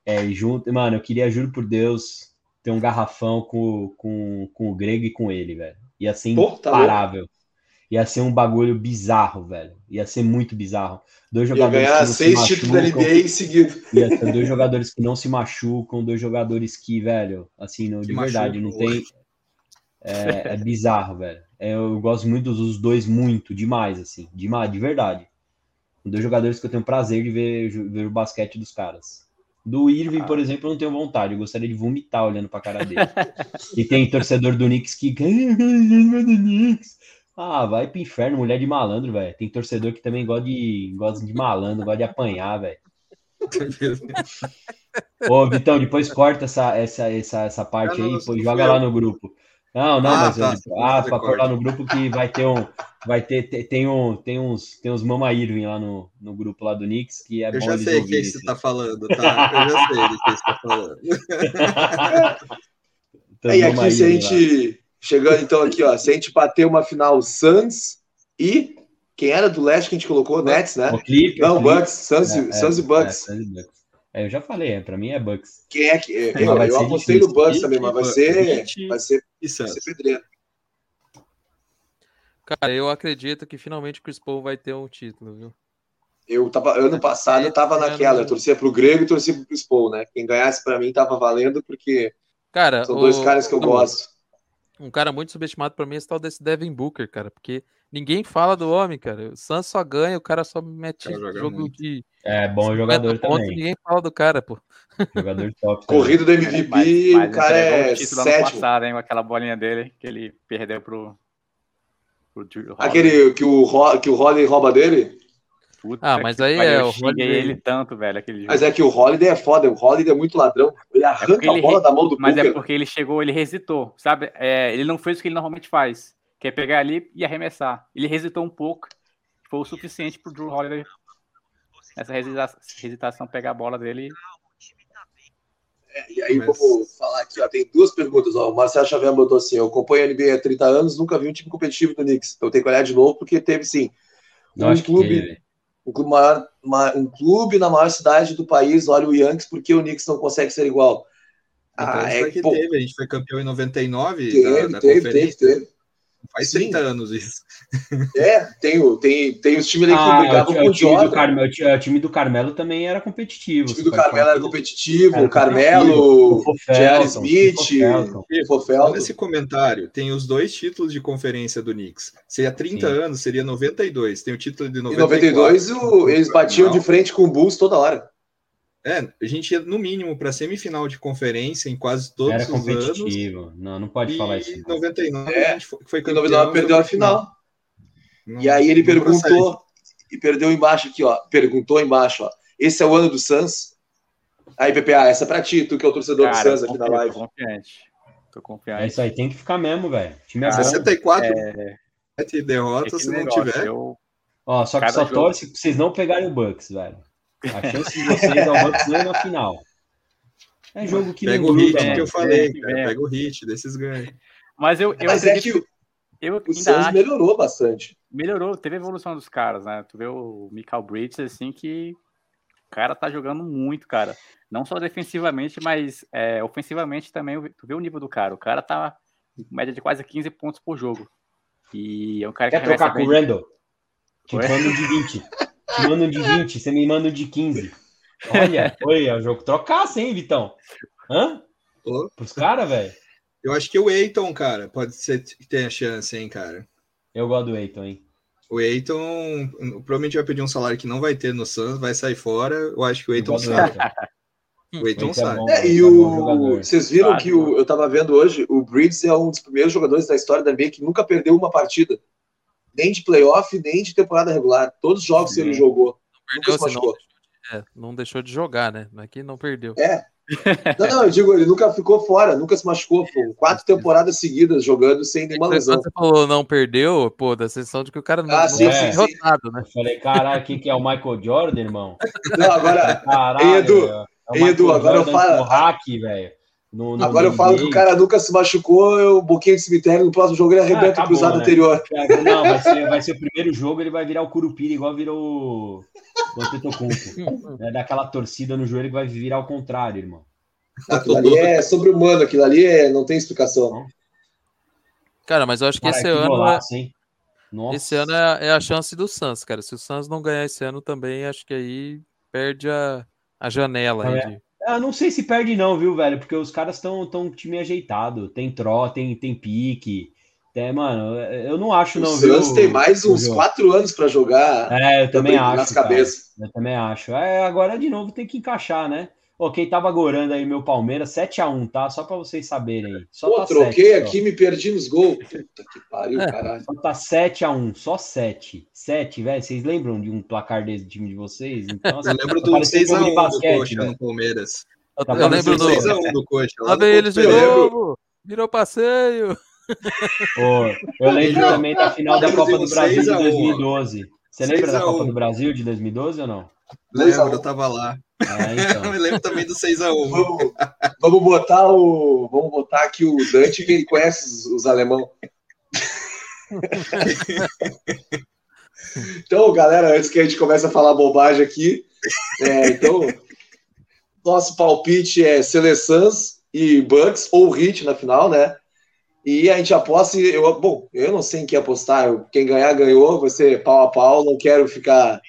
é junto, mano, eu queria, juro por Deus, ter um garrafão com, com, com o Grego e com ele, velho. Ia ser Pô, tá imparável. Ia ser um bagulho bizarro, velho. Ia ser muito bizarro. Dois Ia jogadores ganhar que não se seis títulos da. NBA em seguida. Ia ter dois jogadores que não se machucam, dois jogadores que, velho, assim, não, Que de verdade, não tem. É, é bizarro, velho. É, eu gosto muito dos dois, muito, demais, assim, demais, de verdade. Dois jogadores que eu tenho prazer de ver, ver o basquete dos caras. Do Irving, Ah. por exemplo, eu não tenho vontade, eu gostaria de vomitar olhando pra cara dele. e tem torcedor do Knicks que. Ah, vai pro inferno, mulher de malandro, velho. Tem torcedor que também gosta de, gosta de malandro, gosta de apanhar, velho. Ô, Vitão, depois corta essa, essa, essa, essa parte Não, aí, pô, não joga lá no grupo. Não, não, Ah, mas tá, eu- ah, pra pôr lá no grupo que vai ter um, vai ter, te- tem um, tem uns, tem uns Mama Irving lá no, no grupo lá do Knicks que é Eu bom já eles sei quem você tá falando, tá? Eu já sei de quem você tá falando. Tem É, e aqui, se a Irving lá. gente. Chegando então aqui, ó. Se a gente bater uma final Suns e. Quem era do leste que a gente colocou? Nets, né? O Clippers, Não, Clippers, Bucks, Suns, é, e- Suns e é, Bucks. é, Suns e Bucks. É, eu já falei, é, pra mim é Bucks. Quem é que. Mas Eu, eu apostei difícil. no Bucks também, mas vai ser. Vai ser, E vai Santos. ser pedreiro. Cara, eu acredito que finalmente o Chris Paul vai ter um título, viu? Eu tava, ano passado eu tava naquela, eu torcia pro Grego e torcia pro Chris Paul, né? Quem ganhasse pra mim tava valendo, porque Cara, são o- dois caras que eu o- gosto. Um cara muito subestimado pra mim é esse tal desse Devin Booker, cara, porque ninguém fala do homem, cara. O Suns só ganha, o cara só mete O cara jogo muito. de É bom 50 jogador pontos, também. ninguém fala do cara, pô. Jogador top. Corrido do MVP, Mas- mas o cara é título ano sétimo. passado, hein? com Aquela bolinha dele que ele perdeu pro. pro. Aquele que o, que o Holiday rouba dele? Puta Ah, mas aí é, eu o Holiday- ele tanto, velho, aquele jogo. Mas é que o Holiday é foda. O Holiday é muito ladrão. Ele arranca porque ele a bola re- da mão do Mas é porque ele chegou, ele hesitou, sabe? É, ele não fez o que ele normalmente faz, que é pegar ali e arremessar. Ele hesitou um pouco, foi o suficiente pro Drew Holiday essa hesita- hesitação pegar a bola dele. E aí, Mas- vamos falar aqui, ó. Tem duas perguntas, ó. O Marcelo Xavier botou assim: eu acompanho a NBA há 30 anos, nunca vi um time competitivo do Knicks. Então tem que olhar de novo, porque teve sim. Eu Um acho que um clube, maior, ma- um clube na maior cidade do país, olha o Yankees, porque o Knicks não consegue ser igual. Então, Ah, é que pô, teve. A gente foi campeão em 99 teve, da, da teve, teve, conferência. teve. Faz Sim. 30 anos isso. É, tem, o- tem, tem os times ali que Ah, brigavam o, com o time do. Carmelo, o ti- o time do Carmelo também era competitivo. O time do Carmelo era competitivo, Era o Carmelo. Felton, Smith, o Felton. o Olha Fofelto. esse comentário. Tem os dois títulos de conferência do Knicks. Se há 30 Sim. anos, seria 92. Tem o título de Em 94. 92, o- eles batiam de frente com o Bulls toda hora. É, a gente ia no mínimo para semifinal de conferência em quase todos Era os anos. competitivo. Não, não pode E falar isso. em não. 99 É, a gente foi, campeão. 99 perdeu a final. Não- E aí ele perguntou, e perdeu embaixo aqui, ó. Perguntou embaixo, ó. Esse é o ano do Suns? Aí, PPA, essa é pra ti, tu que é o torcedor do Cara, Suns eu aqui na live. Tô confiante. Tô É confiante. isso aí, tem que ficar mesmo, velho. Time é Ah, bom. 64 É, sete é derrotas se não negócio, tiver. eu- Ó, só que Cada só jogo. torce pra vocês não pegarem o Bucks, velho. A chance de vocês é o Bucks ganhar na final. É jogo que Pega o hit é, que eu mano. falei, é, cara. é. Pega o hit, desses ganhos. Mas eu, eu Mas é acredito que eu o Suns acho melhorou bastante. melhorou, teve a evolução dos caras, né? Tu vê o Michael Bridges, assim, que o cara tá jogando muito, cara. Não só defensivamente, mas é, ofensivamente também. Tu vê o nível do cara. O cara tá em média de quase 15 pontos por jogo. E é um cara que Quer trocar com o. Randall? Te de 20. Te mando um de 20, você me manda um de 15. Olha, foi, é o jogo trocasse, hein, Vitão? Hã? Ô. Pros caras, velho? Eu acho que o Eiton, cara, pode ser que tenha chance, hein, cara. Eu gosto do Eiton, hein? O Eiton provavelmente vai pedir um salário que não vai ter no Suns, vai sair fora. Eu acho que o Eiton sai. O Eiton é sai. bom. É, e bom o. jogador. Vocês viram Claro, que o, eu tava vendo hoje, o Bridges é um dos primeiros jogadores da história da NBA que nunca perdeu uma partida. Nem de playoff, nem de temporada regular. Todos os jogos que ele Sim. jogou. Nunca Perdeu, se assim, não, machucou. é, não deixou de jogar, né? Não é que não perdeu. É. Não, não, eu digo, ele nunca ficou fora, nunca se machucou. Pô. Quatro temporadas seguidas jogando sem nenhuma Quando lesão. você falou não perdeu, pô, da sensação de que o cara não, Ah, não sim, tá sim, derrotado, né? Eu falei, caralho, quem que é o Michael Jordan, irmão? Não, agora, Caralho, Ei, Edu, é o ei, Edu, agora eu Jordan falo- com hack, velho. No- no agora eu falo que o cara nunca se machucou, eu boquinho de cemitério, no próximo jogo ele arrebenta o acabou, cruzado né? anterior. Não, vai ser, vai ser o primeiro jogo, ele vai virar o Curupira, igual virou o Antetokounmpo. É daquela torcida no joelho que vai virar ao contrário, irmão. Aquilo ali é sobre-humano, aquilo ali é, não tem explicação. Cara, mas eu acho que Cara, esse que ano, é, golaço, esse ano é, é a chance do Suns, cara. Se o Suns não ganhar esse ano também, acho que aí perde a, a janela aí É. de- Ah, não sei se perde não, viu, velho? Porque os caras estão tão time ajeitado. Tem tro, tem, tem pique. Tem, mano, eu não acho O não, viu? Suns tem mais uns quatro anos para jogar É, eu também nas acho. cara. cabeças. Eu também acho. É, agora de novo tem que encaixar, né? Ô, quem tava gorando aí meu Palmeiras, 7x1, tá? Só pra vocês saberem aí. Só Pô, tá troquei 7, só. aqui e me perdi nos gols. Puta que pariu, É. caralho. Só tá 7x1, só 7. 7, velho. Vocês lembram de um placar desse time de vocês? Então, assim, Eu lembro tá do parecendo jogo de 6x1 do basquete, Coxa velho. no Palmeiras. Eu, Tá eu lembro do. parecendo 6x1 do Coxa. Lá vem eles de novo! Virou passeio! Ô, eu lembro também da final da Copa do Brasil de 6 a 1, 2012. Você lembra da 6 a 1. Copa do Brasil de 2012 ou não? Lembro, eu tava lá. Ah, então. Eu lembro também do 6x1. Vamos, vamos botar o. Vamos botar aqui o Dante, que ele conhece os, os alemão. então, galera, antes que a gente comece a falar bobagem aqui, é, então, nosso palpite é Seleçãs e Bucks, ou Hit na final, né? E a gente aposta, e eu, bom, eu não sei em quem apostar, eu- quem ganhar, ganhou, vai ser pau a pau, não quero ficar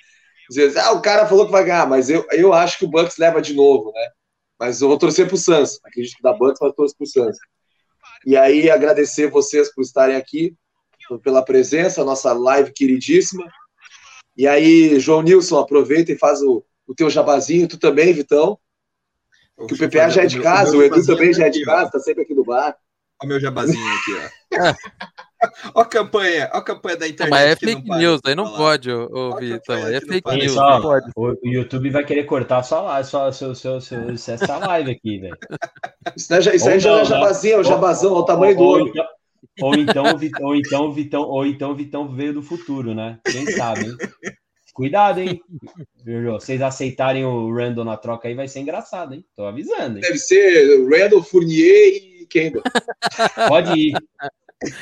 dizendo, ah, o cara falou que vai ganhar, mas eu, eu acho que o Bucks leva de novo, né? Mas eu vou torcer pro Suns. Acredito que dá Bucks, mas torço pro Suns. E aí, agradecer vocês por estarem aqui, pela presença, nossa live queridíssima. E aí, João Nilson, aproveita e faz o, o teu jabazinho, tu também, Vitão, que o PPA já é de casa, o Edu também já é de casa, tá sempre aqui no bar. Olha o meu jabazinho aqui, ó. Ó a campanha, ó a campanha da Não, internet. mas é que não fake news, aí não pode, ô, coisa Aí é fake news, não pode. o, YouTube vai querer cortar sua, live, sua, seu, seu, seu, essa live aqui, velho. Isso, aí já- isso aí Ou já não, é né? jabazinho, é o jabazão, olha o tamanho do ou, olho. então, ou então, o Vitão, ou então, o Vitão, ou então o Vitão veio do futuro, né? Quem sabe, hein? Cuidado, hein? Vocês aceitarem o Randall na troca aí, vai ser engraçado, hein? Tô avisando, hein? Deve ser Randall, Fournier e Kemba. Pode ir.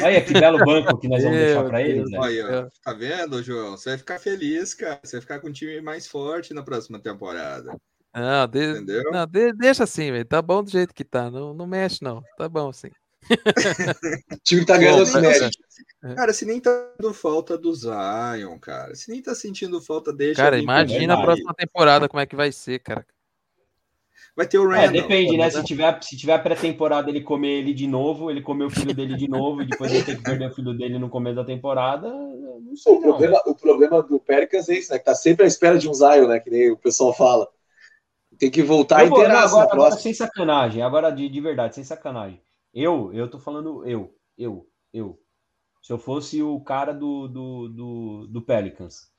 Olha que belo banco que nós vamos Meu deixar para eles, velho. Aí, ó. Tá vendo, João? Você vai ficar feliz, cara. Você vai ficar com um time mais forte na próxima temporada. Não, de- Entendeu? não, de- deixa assim, velho. Tá bom do jeito que tá. Não, não mexe, não. Tá bom assim. O time tá ganhando Bom, assim, né? Cara, se nem tá dando falta do Zion, cara. Se nem tá sentindo falta, deixa. Cara, imagina a próxima temporada como é que vai ser, cara. Vai ter o É, Randall. depende, né? Se tiver, se tiver pré-temporada ele comer ele de novo, ele comer o filho dele de novo e depois ele ter que perder o filho dele no começo da temporada, não sei O não. problema, o problema do Pelicans é isso, né? Que tá sempre à espera de um Zion, né? Que nem o pessoal fala. Tem que voltar Eu vou- agora, agora próxima. sem sacanagem, agora de, de verdade, sem sacanagem. Eu, eu tô falando eu, eu, eu. Se eu fosse o cara do, do, do, do Pelicans,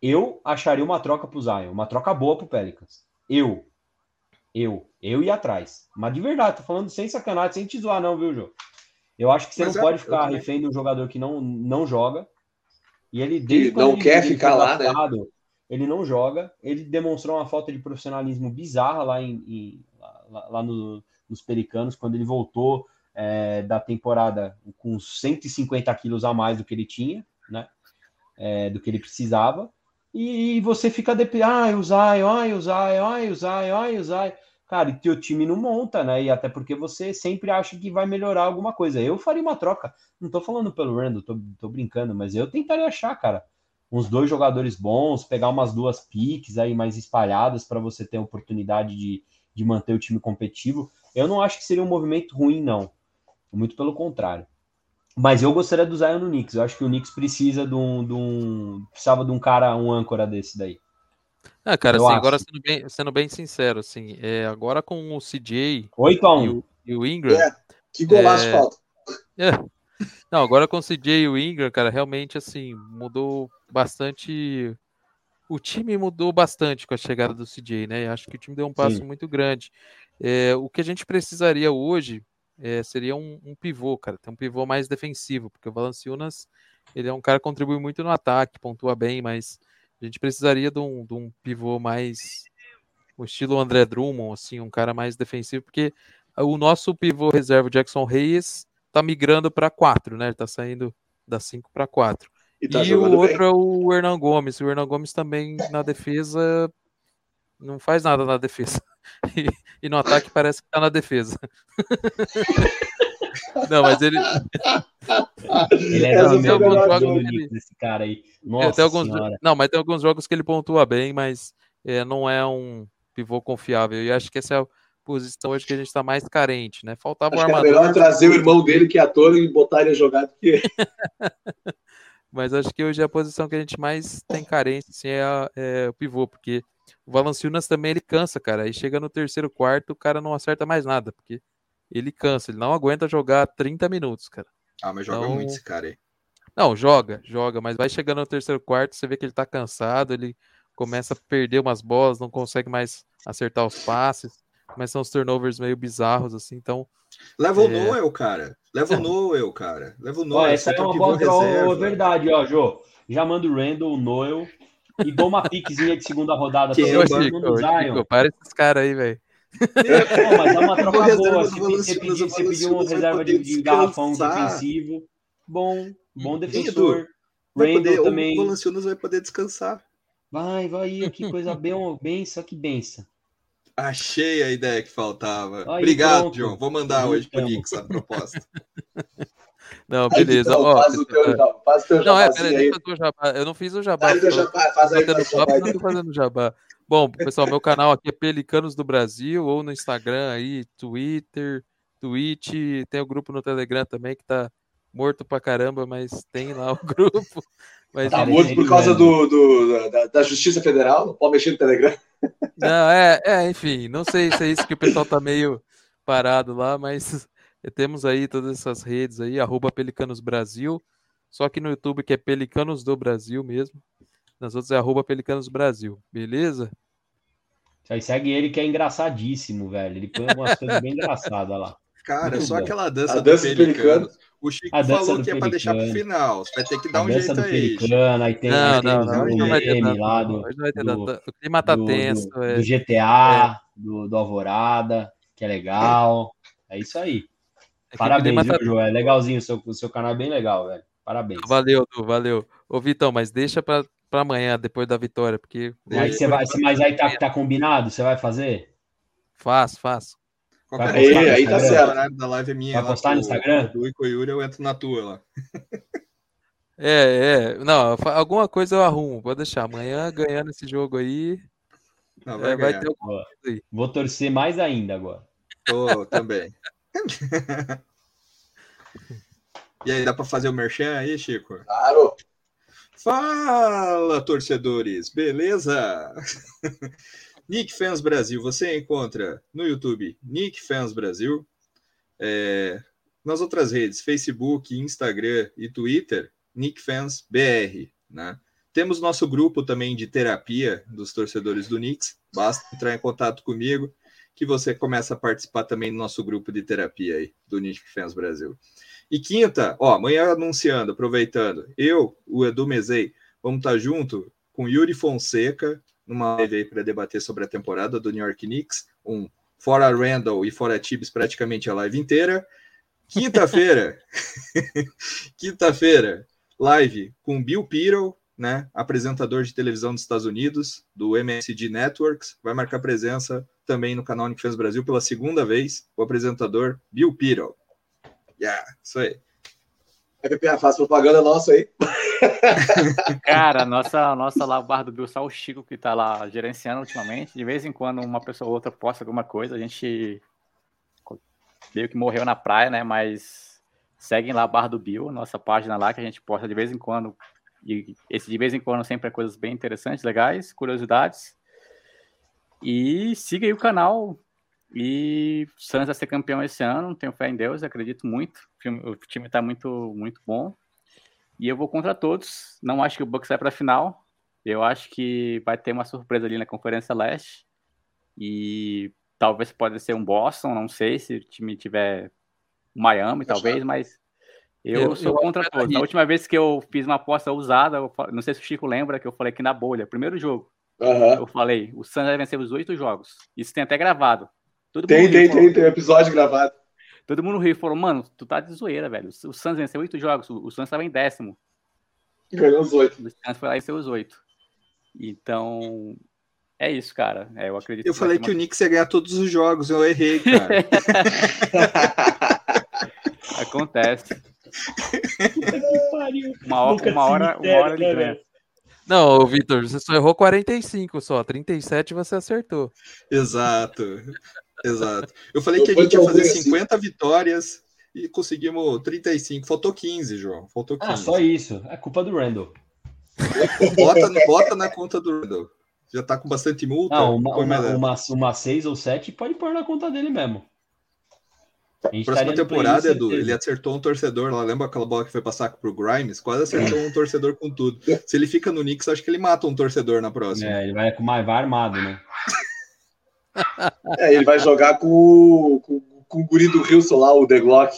eu acharia uma troca pro Zion, uma troca boa pro Pelicans. Eu, eu, eu ia atrás. Mas de verdade, tô falando sem sacanagem, sem te zoar não, viu, Jô? Eu acho que você Mas não é, pode ficar refém de um jogador que não, não joga. E ele, desde não quando ele- quer ele ficar lá, né? draftado, Ele não joga. Ele demonstrou uma falta de profissionalismo bizarra lá, em, em- lá, lá no- nos Pericanos, quando ele voltou é, da temporada com 150 quilos a mais do que ele tinha, né? É, do que ele precisava. E, você fica dep... ai, o Zion, ai, o Zion, ai, o ai, o. Cara, e teu time não monta, né? E até porque você sempre acha que vai melhorar alguma coisa. Eu faria uma troca. Não tô falando pelo Randall, tô, tô brincando, mas eu tentaria achar, cara, uns dois jogadores bons, pegar umas duas piques aí mais espalhadas para você ter a oportunidade de, de manter o time competitivo. Eu não acho que seria um movimento ruim, não. Muito pelo contrário. Mas eu gostaria do Zion no Knicks. Eu acho que o Knicks precisa de um, de um precisava de um cara, um âncora desse daí. Ah, cara, assim, agora sendo bem, sendo bem sincero, assim, é, agora com o CJ 8 a e 1 o, e o Ingram, É, que golaço É. falta. É. Não, agora com o CJ e o Ingram, cara, realmente assim, mudou bastante. O time mudou bastante com a chegada do CJ, né? Acho que o time deu um passo Sim. muito grande. É, o que a gente precisaria hoje é, seria um, um pivô, cara, ter um pivô mais defensivo, porque o Valanciunas ele é um cara que contribui muito no ataque, pontua bem, mas a gente precisaria de um, de um pivô mais o estilo André Drummond, assim, um cara mais defensivo, porque o nosso pivô reserva Jackson Reyes tá migrando para 4, né? Ele tá saindo da 5 para 4. E E, tá o jogando outro bem. é o Hernan Gomes. O Hernan Gomes também na defesa não faz nada na defesa. E, e no ataque parece que tá na defesa. não, mas ele Ele é Essa do foi meu a melhor gosto coisa. desse cara aí. tem Nossa alguns, não, mas tem alguns jogos que ele pontua bem, mas é, não é um pivô confiável. E acho que essa é a posição hoje que a gente está mais carente, né? Faltava Acho um que era armador. melhor trazer o irmão dele, que é ator, e botar ele a jogar do que Mas acho que hoje é a posição que a gente mais tem carência, assim, é, a- é o pivô, porque o Valanciunas também ele cansa, cara. Aí chega no terceiro quarto, o cara não acerta mais nada, porque ele cansa, ele não aguenta jogar 30 minutos, cara. Ah, mas joga Então- muito esse cara aí. Não, joga, joga, mas vai chegando no terceiro quarto, você vê que ele tá cansado, ele começa a perder umas bolas, não consegue mais acertar os passes, começam os turnovers meio bizarros, assim, então. Leva o É. Noel, cara. Leva o Noel, cara. Leva o Ó, Noel. essa é tem um uma pivô boa troca, reserva. ó, verdade, ó, Jô. Já manda o Randall, o Noel e dou uma piquezinha de segunda rodada Que eu, Chico, ô, Zion. Chico, para esses caras aí, velho. Pô, mas é uma troca boa. você pedir, o você pedir uma reserva de, de garrafão defensivo, bom, bom defensor. Randall poder, também. O Valanciunas vai poder descansar. Vai, vai, que coisa bem, benção, que benção. Achei a ideia que faltava. Aí, Obrigado, pronto. João. Vou mandar Juntamos. hoje pro Knicks a proposta. Não, beleza. Vitão, ó, faz, o teu, então, faz o teu não, é, peraí, eu jabá. Eu não fiz o jabá. Faz o tô- jabá, faz aí, faz jabá jabá, não tô fazendo jabá. Bom, pessoal, meu canal aqui é Pelicanos do Brasil, ou no Instagram aí, Twitter, Twitch, tem o grupo no Telegram também que tá morto pra caramba, mas tem lá o grupo. Mas Tá morto por causa do, do- da, da Justiça Federal, não pode mexer no Telegram. Não, é, é, enfim, não sei se é isso que o pessoal tá meio parado lá, mas E temos aí todas essas redes aí, arroba Pelicanos Brasil. Só que no YouTube que é Pelicanos do Brasil mesmo. Nas outras é arroba Pelicanos Brasil, beleza? Aí segue ele que é engraçadíssimo, velho. Ele põe umas coisas bem engraçadas lá. Cara, Muito só bom. aquela dança, A dança do do pelicano. O Chico A dança falou do que é pra deixar pro final. Você vai ter que dar A um dança jeito do aí. Pelicano, aí tem, Não, aí não, o não, hoje não vai ter lá do, não vai ter do- data. O clima tá do- tenso. do, é. do GTA, do, do Alvorada, que é legal. É isso aí. É Parabéns, clima viu, João? É legalzinho, o seu, o seu canal é bem legal, velho. Parabéns. Valeu, Du, valeu. Ô, Vitão, mas deixa pra, pra amanhã, depois da vitória, porque. Aí você vai, mas aí tá, tá combinado? Você vai fazer? Faz, faz. Qualquer postar no aí tá certo. horário da live é minha. Vai postar no Instagram? com o Du e com o Yuri, eu entro na tua lá. É, é. Não, alguma coisa eu arrumo. Pode deixar. Amanhã, ganhando esse jogo aí, Não, vai é, vai ter alguma coisa aí. Vou torcer mais ainda agora. Tô também. E aí, dá pra fazer o merchan aí, Chico? Claro. Fala, torcedores, beleza? Nick Fans Brasil, você encontra no YouTube Nick Fans Brasil, é, nas outras redes, Facebook, Instagram e Twitter, Nick Fans BR, né? Temos nosso grupo também de terapia dos torcedores do Knicks, basta entrar em contato comigo que você começa a participar também do nosso grupo de terapia aí, do Nick Fans Brasil. E quinta, ó, amanhã anunciando, aproveitando, eu, o Edu Mezei, vamos estar junto com Yuri Fonseca, numa live aí para debater sobre a temporada do New York Knicks, um fora Randall e fora Tibbs praticamente a live inteira. Quinta-feira, quinta-feira, live com Bill Pearl, né, apresentador de televisão dos Estados Unidos, do MSG Networks, vai marcar presença também no canal Nick Fans Brasil pela segunda vez, o apresentador Bill Pearl. Yeah, isso aí. FPA, faz propaganda nossa aí. Cara, nossa, nossa lá, o bar do Bill, só o Chico que tá lá gerenciando ultimamente. De vez em quando uma pessoa ou outra posta alguma coisa, a gente meio que morreu na praia, né? Mas seguem lá a Bar do Bill, nossa página lá, que a gente posta de vez em quando. E esse de vez em quando sempre é coisas bem interessantes, legais, curiosidades. E siga aí o canal. E o Santos vai ser campeão esse ano, tenho fé em Deus, acredito muito. O time- O time tá muito, muito bom. E eu vou contra todos. Não acho que o Bucks vai para a final. Eu acho que vai ter uma surpresa ali na Conferência Leste. E talvez pode ser um Boston, não sei se o time tiver Miami, talvez, mas eu, Eu- sou eu contra que todos. dar A última vez que eu fiz uma aposta ousada, não sei se o Chico lembra que eu falei aqui na bolha, primeiro jogo, Aham. eu falei, o Suns vai vencer os oito jogos. Isso tem até gravado. Todo Tem, mundo riu, tem, falou- tem, tem episódio gravado. Todo mundo riu e falou, mano, tu tá de zoeira, velho. O Suns venceu oito jogos, o o Suns estava em décimo. Ganhou os oito. O Suns foi lá e venceu os oito. Então, é isso, cara. É, eu acredito Eu vai falei que o uma- Knicks ia ganhar todos os jogos, eu errei, cara. Acontece. Que pariu. Uma hora, uma hora, uma hora ele né, ganha. Não, Vitor, você só errou 45 só. 37 você acertou. Exato. Exato. Eu falei Não que a gente ia fazer ruim assim. 50 vitórias e conseguimos 35. Faltou 15, João. Faltou 15. Ah, só isso. É culpa do Randall. Bota, bota na conta do Randall. Já tá com bastante multa. Não, uma, uma, uma, uma seis ou sete pode pôr na conta dele mesmo. A gente Próxima temporada, Edu, ele acertou um torcedor lá. Lembra aquela bola que foi passar pro Grimes? Quase acertou um torcedor com tudo. Se ele fica no Knicks, acho que ele mata um torcedor na próxima. É, ele vai com mais vai armado, né? É, ele vai jogar com, o- com, com o guri do Wilson lá, o The Glock.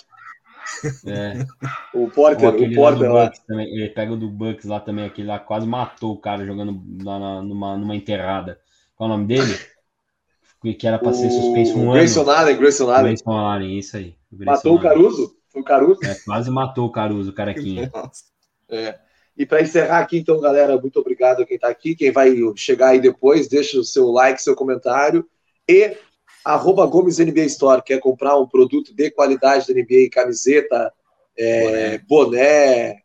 É. O Porter, o Porter lá. Bucks também. Ele pega o do Bucks lá também, aquele lá quase matou o cara jogando lá na- numa, numa enterrada. Qual é o nome dele? Que- era pra ser suspenso um O ano. Grayson Allen, Grayson Allen. Grayson Allen, isso aí. O Grayson Matou o Allen. Caruso? Foi o Caruso? É, quase matou o Caruso, o carequinha. É. E para encerrar aqui, então, galera, muito obrigado a quem está aqui. Quem vai chegar aí depois, deixa o seu like, seu comentário. E arroba Gomes NBA Store, quer comprar um produto de qualidade da NBA, camiseta, é, boné,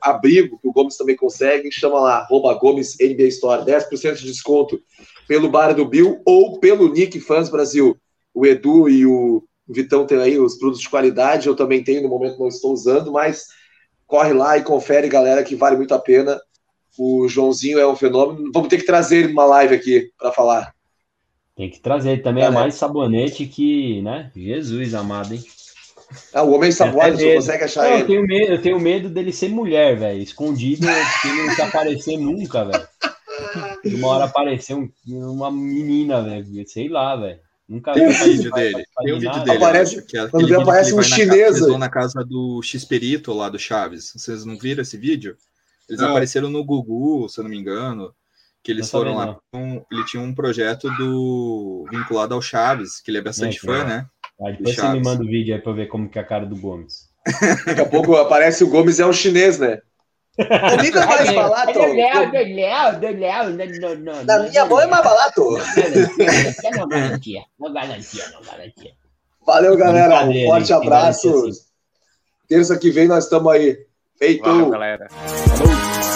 abrigo, que o Gomes também consegue, chama lá, arroba Gomes NBA Store, 10% de desconto pelo Bar do Bill ou pelo Nick Fans Brasil. O Edu e o Vitão têm aí os produtos de qualidade, eu também tenho, no momento não estou usando, mas corre lá e confere, galera, que vale muito a pena. O Joãozinho é um fenômeno. Vamos ter que trazer ele numa live aqui para falar. Tem que trazer. Ele também é Galera. mais sabonete que, né? Jesus amado, hein? Ah, o homem sabuado, Até você consegue achar Não, eu, ele. tenho medo, eu tenho medo dele ser mulher, velho. Escondido, porque ele não se aparecer nunca, velho. Uma hora aparecer um- uma menina, velho. Sei lá, velho. Nunca Tem um vi vídeo dele. Tem um vídeo dele. Aparece- que é quando vídeo que aparece ele um chinês, casa- eles vão aí. na casa do X-Perito lá do Chaves. Vocês não viram esse vídeo? Eles Não. apareceram no Gugu, se eu não me engano. Que eles Não foram lá. com- ele tinha um projeto do vinculado ao Chaves, que ele é bastante É, fã, claro. né? Ah, depois você me manda o vídeo aí pra eu ver como que é a cara do Gomes. Daqui a pouco aparece o Gomes é um chinês, né? Comigo é mais barato. Na minha mão é mais barato. Não garantia, não garantia, não garantia. Valeu, galera. Um forte abraço. Terça que vem nós estamos aí. Feito. Valeu, galera. Falou.